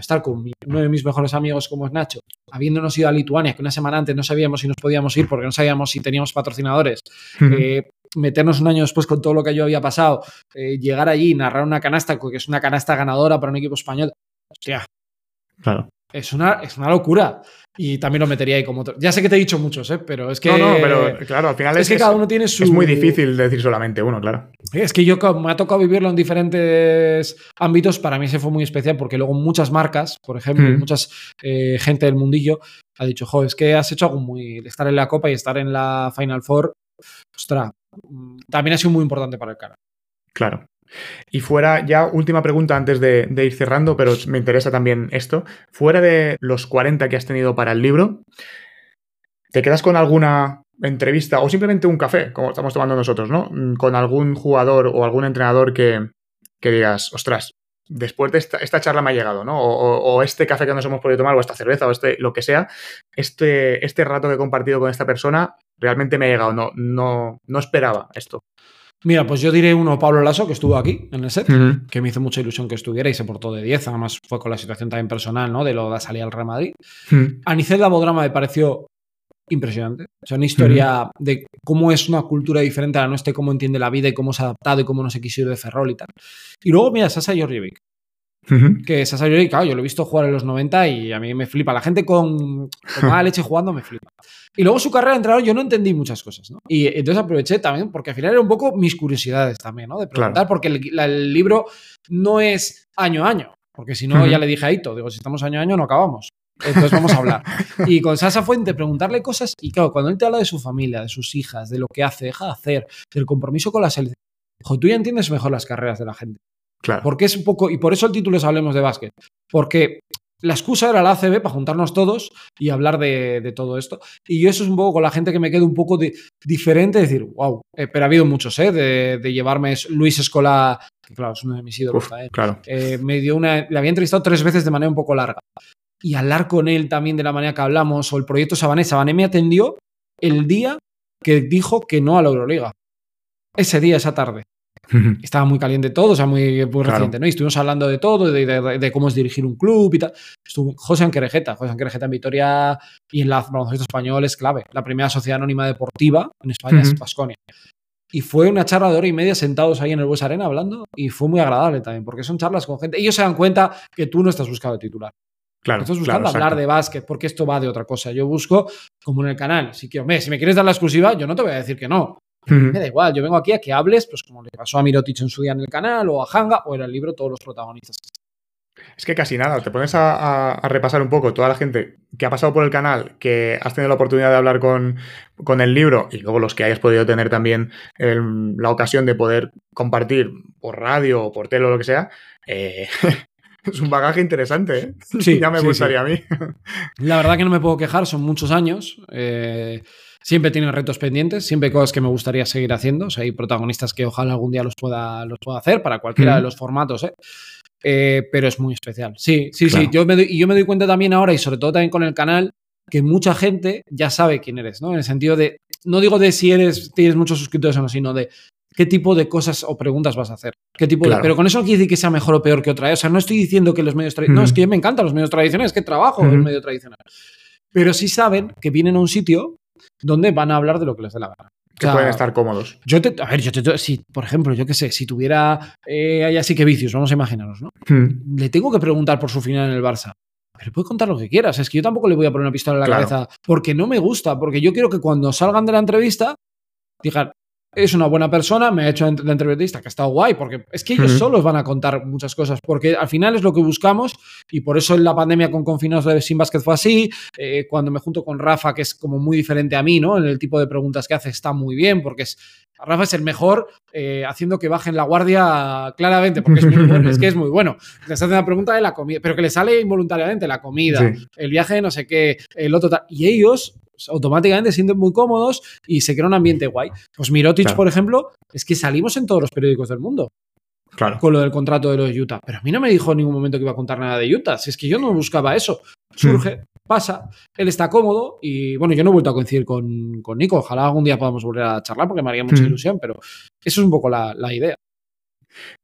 S1: estar con uno de mis mejores amigos como es Nacho, habiéndonos ido a Lituania, que una semana antes no sabíamos si nos podíamos ir porque no sabíamos si teníamos patrocinadores, eh, meternos un año después con todo lo que yo había pasado, eh, llegar allí, narrar una canasta, que es una canasta ganadora para un equipo español, hostia. Claro. Es una, es una locura. Y también lo metería ahí como otro. Ya sé que te he dicho muchos, ¿eh? pero es que.
S2: No, no, pero claro, al final es,
S1: que cada uno tiene su.
S2: Es muy difícil decir solamente uno, claro.
S1: Es que yo me ha tocado vivirlo en diferentes ámbitos. Para mí se fue muy especial porque luego muchas marcas, por ejemplo, mm. muchas eh, gente del mundillo ha dicho, jo, es que has hecho algo muy. estar en la Copa y estar en la Final Four. Ostras, mm, también ha sido muy importante para el canal.
S2: Claro. Y fuera, ya última pregunta antes de, ir cerrando, pero me interesa también esto. Fuera de los 40 que has tenido para el libro, ¿te quedas con alguna entrevista o simplemente un café, como estamos tomando nosotros, ¿no? Mm, con algún jugador o algún entrenador que, digas, ostras, después de esta, charla me ha llegado, ¿no? O, este café que nos hemos podido tomar, o esta cerveza, o este, lo que sea, este, este rato que he compartido con esta persona realmente me ha llegado, no, no, no esperaba esto.
S1: Mira, pues yo diré uno, Pablo Lasso, que estuvo aquí en el set, que me hizo mucha ilusión que estuviera y se portó de 10. Además, fue con la situación también personal, ¿no? De lo de salir al Real Madrid. Anicet Labodrama me pareció impresionante. O sea, una historia de cómo es una cultura diferente a la nuestra, cómo entiende la vida y cómo se ha adaptado y cómo no se quiso ir de Ferrol y tal. Y luego, mira, Sasa Jorjevic. Que Sasa Jorjevic, claro, yo lo he visto jugar en los 90 y a mí me flipa. La gente con, con mala leche jugando me flipa. Y luego su carrera de entrenador yo no entendí muchas cosas, ¿no? Y entonces aproveché también, porque al final era un poco mis curiosidades también, ¿no? De preguntar, porque el, libro no es año a año, porque si no, ya le dije a Ito, digo, si estamos año a año no acabamos. Entonces vamos a hablar. Y con Sasa Fuente preguntarle cosas, y claro, cuando él te habla de su familia, de sus hijas, de lo que hace, deja de hacer, del compromiso con la selección, tú ya entiendes mejor las carreras de la gente.
S2: Claro.
S1: Porque es un poco, y por eso el título es Hablemos de básquet. Porque la excusa era la ACB para juntarnos todos y hablar de, todo esto. Y yo eso es un poco con la gente que me quedo un poco de, diferente, decir, wow, eh, pero ha habido muchos, ¿eh? De, llevarme Luis Escola, que claro, es uno de mis ídolos.
S2: ¿eh? claro.
S1: Eh, me dio una, le había entrevistado tres veces de manera un poco larga. Y hablar con él también de la manera que hablamos, o el proyecto Sabané. Sabané me atendió el día que dijo que no a la Euroliga. Ese día, esa tarde. Estaba muy caliente todo, o sea, muy, reciente, ¿no? Y estuvimos hablando de todo, de, cómo es dirigir un club y tal. Estuvo José Anquerejeta, José Anquerejeta en Vitoria y en la baloncesto español es clave. La primera sociedad anónima deportiva en España es Pasconia. Y fue una charla de hora y media sentados ahí en el Bues Arena hablando y fue muy agradable también, porque son charlas con gente. Ellos se dan cuenta que tú no estás buscando titular.
S2: Claro,
S1: estás buscando hablar de básquet, porque esto va de otra cosa. Yo busco, como en el canal, si, que, si me quieres dar la exclusiva, yo no te voy a decir que no. Me da igual, yo vengo aquí a que hables, pues como le pasó a Mirotic en su día en el canal, o a Hanga, o en el libro, todos los protagonistas.
S2: Es que casi nada, te pones a, repasar un poco toda la gente que ha pasado por el canal, que has tenido la oportunidad de hablar con, con el libro y luego los que hayas podido tener también la ocasión de poder compartir por radio o por tele o lo que sea. Eh, es un bagaje interesante, ¿eh?
S1: Sí,
S2: ya me gustaría a mí.
S1: La verdad que no me puedo quejar, son muchos años. Eh, Siempre tienen retos pendientes, siempre hay cosas que me gustaría seguir haciendo. O sea, hay protagonistas que ojalá algún día los pueda, los pueda hacer para cualquiera de los formatos, ¿eh? ¿eh? pero es muy especial. Sí, sí, sí. Yo me doy, y yo me doy cuenta también ahora, y sobre todo también con el canal, que mucha gente ya sabe quién eres, ¿no? En el sentido de, no digo de si eres, tienes muchos suscriptores o no, sino de qué tipo de cosas o preguntas vas a hacer. ¿Qué tipo pero con eso no quiere decir que sea mejor o peor que otra. ¿eh? O sea, no estoy diciendo que los medios tradicionales. No, es que me encantan los medios tradicionales, que trabajo en el medio tradicional. Pero sí saben que vienen a un sitio donde van a hablar de lo que les dé la gana.
S2: Que pueden estar cómodos.
S1: Yo te, a ver, yo te, si, por ejemplo, yo qué sé, si tuviera eh, hay así que vicios, vamos a imaginarnos, ¿no? Hmm. Le tengo que preguntar por su final en el Barça. Pero puede contar lo que quieras. Es que yo tampoco le voy a poner una pistola en la cabeza porque no me gusta, porque yo quiero que cuando salgan de la entrevista digan, es una buena persona, me ha hecho la entrevista que ha estado guay, porque es que ellos solos van a contar muchas cosas, porque al final es lo que buscamos y por eso en la pandemia con confinados de Sin Basket fue así, eh, cuando me junto con Rafa, que es como muy diferente a mí, ¿no? En el tipo de preguntas que hace está muy bien, porque es, Rafa es el mejor eh, haciendo que bajen la guardia claramente, porque es muy bueno, es que es muy bueno. Les hace una pregunta de la comida, pero que le sale involuntariamente la comida, el viaje no sé qué, el otro tal, y ellos pues, automáticamente se sienten muy cómodos y se crea un ambiente guay. Pues Mirotic, por ejemplo, es que salimos en todos los periódicos del mundo.
S2: Claro.
S1: Con lo del contrato de los Utah. Pero a mí no me dijo en ningún momento que iba a contar nada de Utah. Si es que yo no buscaba eso. Surge, hmm. pasa, él está cómodo y bueno, yo no he vuelto a coincidir con, con Nico. Ojalá algún día podamos volver a charlar porque me haría mucha hmm. ilusión, pero eso es un poco la, la idea.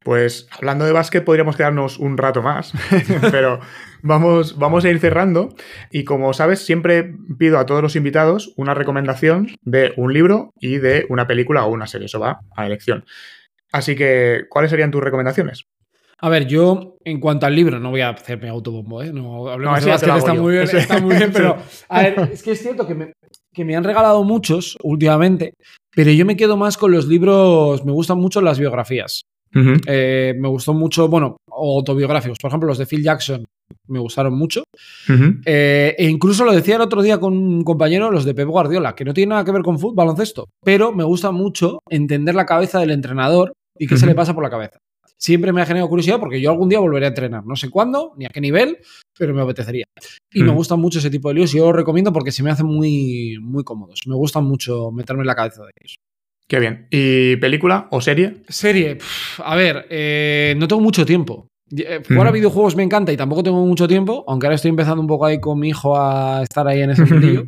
S2: Pues hablando de básquet podríamos quedarnos un rato más, pero vamos, vamos a ir cerrando y como sabes siempre pido a todos los invitados una recomendación de un libro y de una película o una serie, eso va a elección. Así que, ¿cuáles serían tus recomendaciones?
S1: A ver, yo en cuanto al libro, no voy a hacerme autobombo, ¿eh? No, hablemos de básquet, está muy, bien, está muy bien, pero a ver, es que es cierto que me, que me han regalado muchos últimamente, pero yo me quedo más con los libros, me gustan mucho las biografías. Eh, me gustó mucho, bueno, autobiográficos. Por ejemplo, los de Phil Jackson me gustaron mucho. Eh, e incluso lo decía el otro día con un compañero, los de Pep Guardiola, que no tiene nada que ver con fútbol, baloncesto, pero me gusta mucho entender la cabeza del entrenador y qué se le pasa por la cabeza. Siempre me ha generado curiosidad porque yo algún día volveré a entrenar. No sé cuándo, ni a qué nivel, pero me apetecería. Y me gustan mucho ese tipo de líos y yo lo recomiendo porque se me hacen muy, muy cómodos. Me gusta mucho meterme en la cabeza de ellos.
S2: Qué bien. ¿Y película o serie?
S1: Serie. a ver, eh, no tengo mucho tiempo. Eh, jugar a videojuegos me encanta y tampoco tengo mucho tiempo, aunque ahora estoy empezando un poco ahí con mi hijo a estar ahí en ese sentido.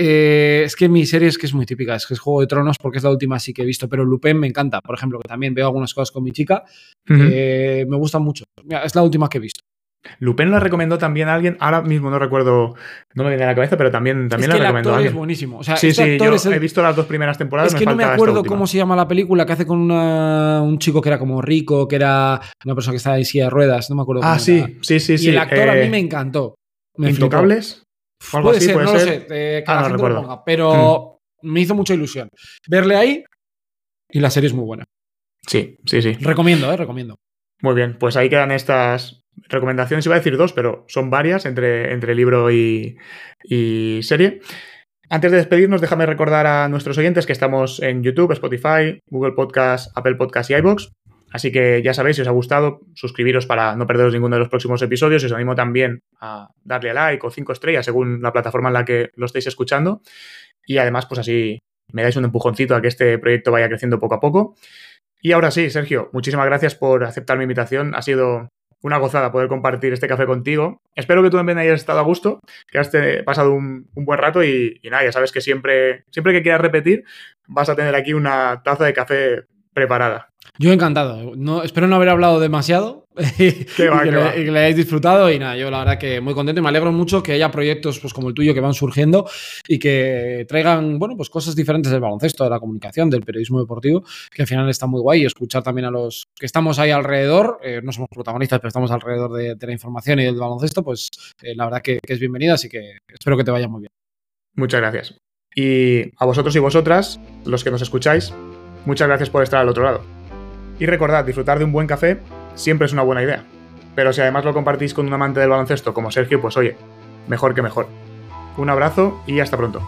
S1: Eh, es que mi serie es que es muy típica, es que es Juego de Tronos porque es la última sí que he visto, pero Lupin me encanta, por ejemplo, que también veo algunas cosas con mi chica, me gustan mucho. es la última que he visto.
S2: Lupin lo recomendó también a alguien, ahora mismo no recuerdo, no me viene a la cabeza, pero también, también
S1: es
S2: la recomendó
S1: a
S2: alguien.
S1: es buenísimo. sí,
S2: este sí, yo he visto las dos primeras temporadas.
S1: Es que no me acuerdo cómo se llama la película que hace con un chico que era como rico, que era una persona que estaba en silla de ruedas, no me acuerdo.
S2: Ah, sí, sí, sí, sí.
S1: Y el actor a mí eh, me encantó.
S2: ¿Intocables?
S1: puede ser, no lo sé, que ah, la gente lo ponga, pero mm. me hizo mucha ilusión verle ahí y la serie es muy buena.
S2: Sí, sí, sí.
S1: Recomiendo, eh, recomiendo.
S2: Muy bien, pues ahí quedan estas recomendaciones, iba a decir dos, pero son varias entre, entre libro y, serie. Antes de despedirnos, déjame recordar a nuestros oyentes que estamos en YouTube, Spotify, Google Podcast, Apple Podcast y iBox. Así que ya sabéis, si os ha gustado, suscribiros para no perderos ninguno de los próximos episodios. Os animo también a darle a like o cinco estrellas según la plataforma en la que lo estéis escuchando. Y además, pues así me dais un empujoncito a que este proyecto vaya creciendo poco a poco. Y ahora sí, Sergio, muchísimas gracias por aceptar mi invitación. Ha sido una gozada poder compartir este café contigo. Espero que tú también hayas estado a gusto, que has pasado un, buen rato y, y, nada, ya sabes que siempre, siempre que quieras repetir vas a tener aquí una taza de café preparada.
S1: Yo encantado. No, espero no haber hablado demasiado y, que le, hayáis disfrutado. Y nada, yo la verdad que muy contento y me alegro mucho que haya proyectos pues, como el tuyo que van surgiendo y que traigan bueno, pues, cosas diferentes del baloncesto, de la comunicación, del periodismo deportivo, que al final está muy guay. Y escuchar también a los que estamos ahí alrededor, eh, no somos protagonistas, pero estamos alrededor de, la información y del baloncesto, pues eh, la verdad que, que es bienvenida. Así que espero que te vaya muy bien.
S2: Muchas gracias. Y a vosotros y vosotras, los que nos escucháis, muchas gracias por estar al otro lado. Y recordad, disfrutar de un buen café siempre es una buena idea. Pero si además lo compartís con un amante del baloncesto como Sergio, pues oye, mejor que mejor. Un abrazo y hasta pronto.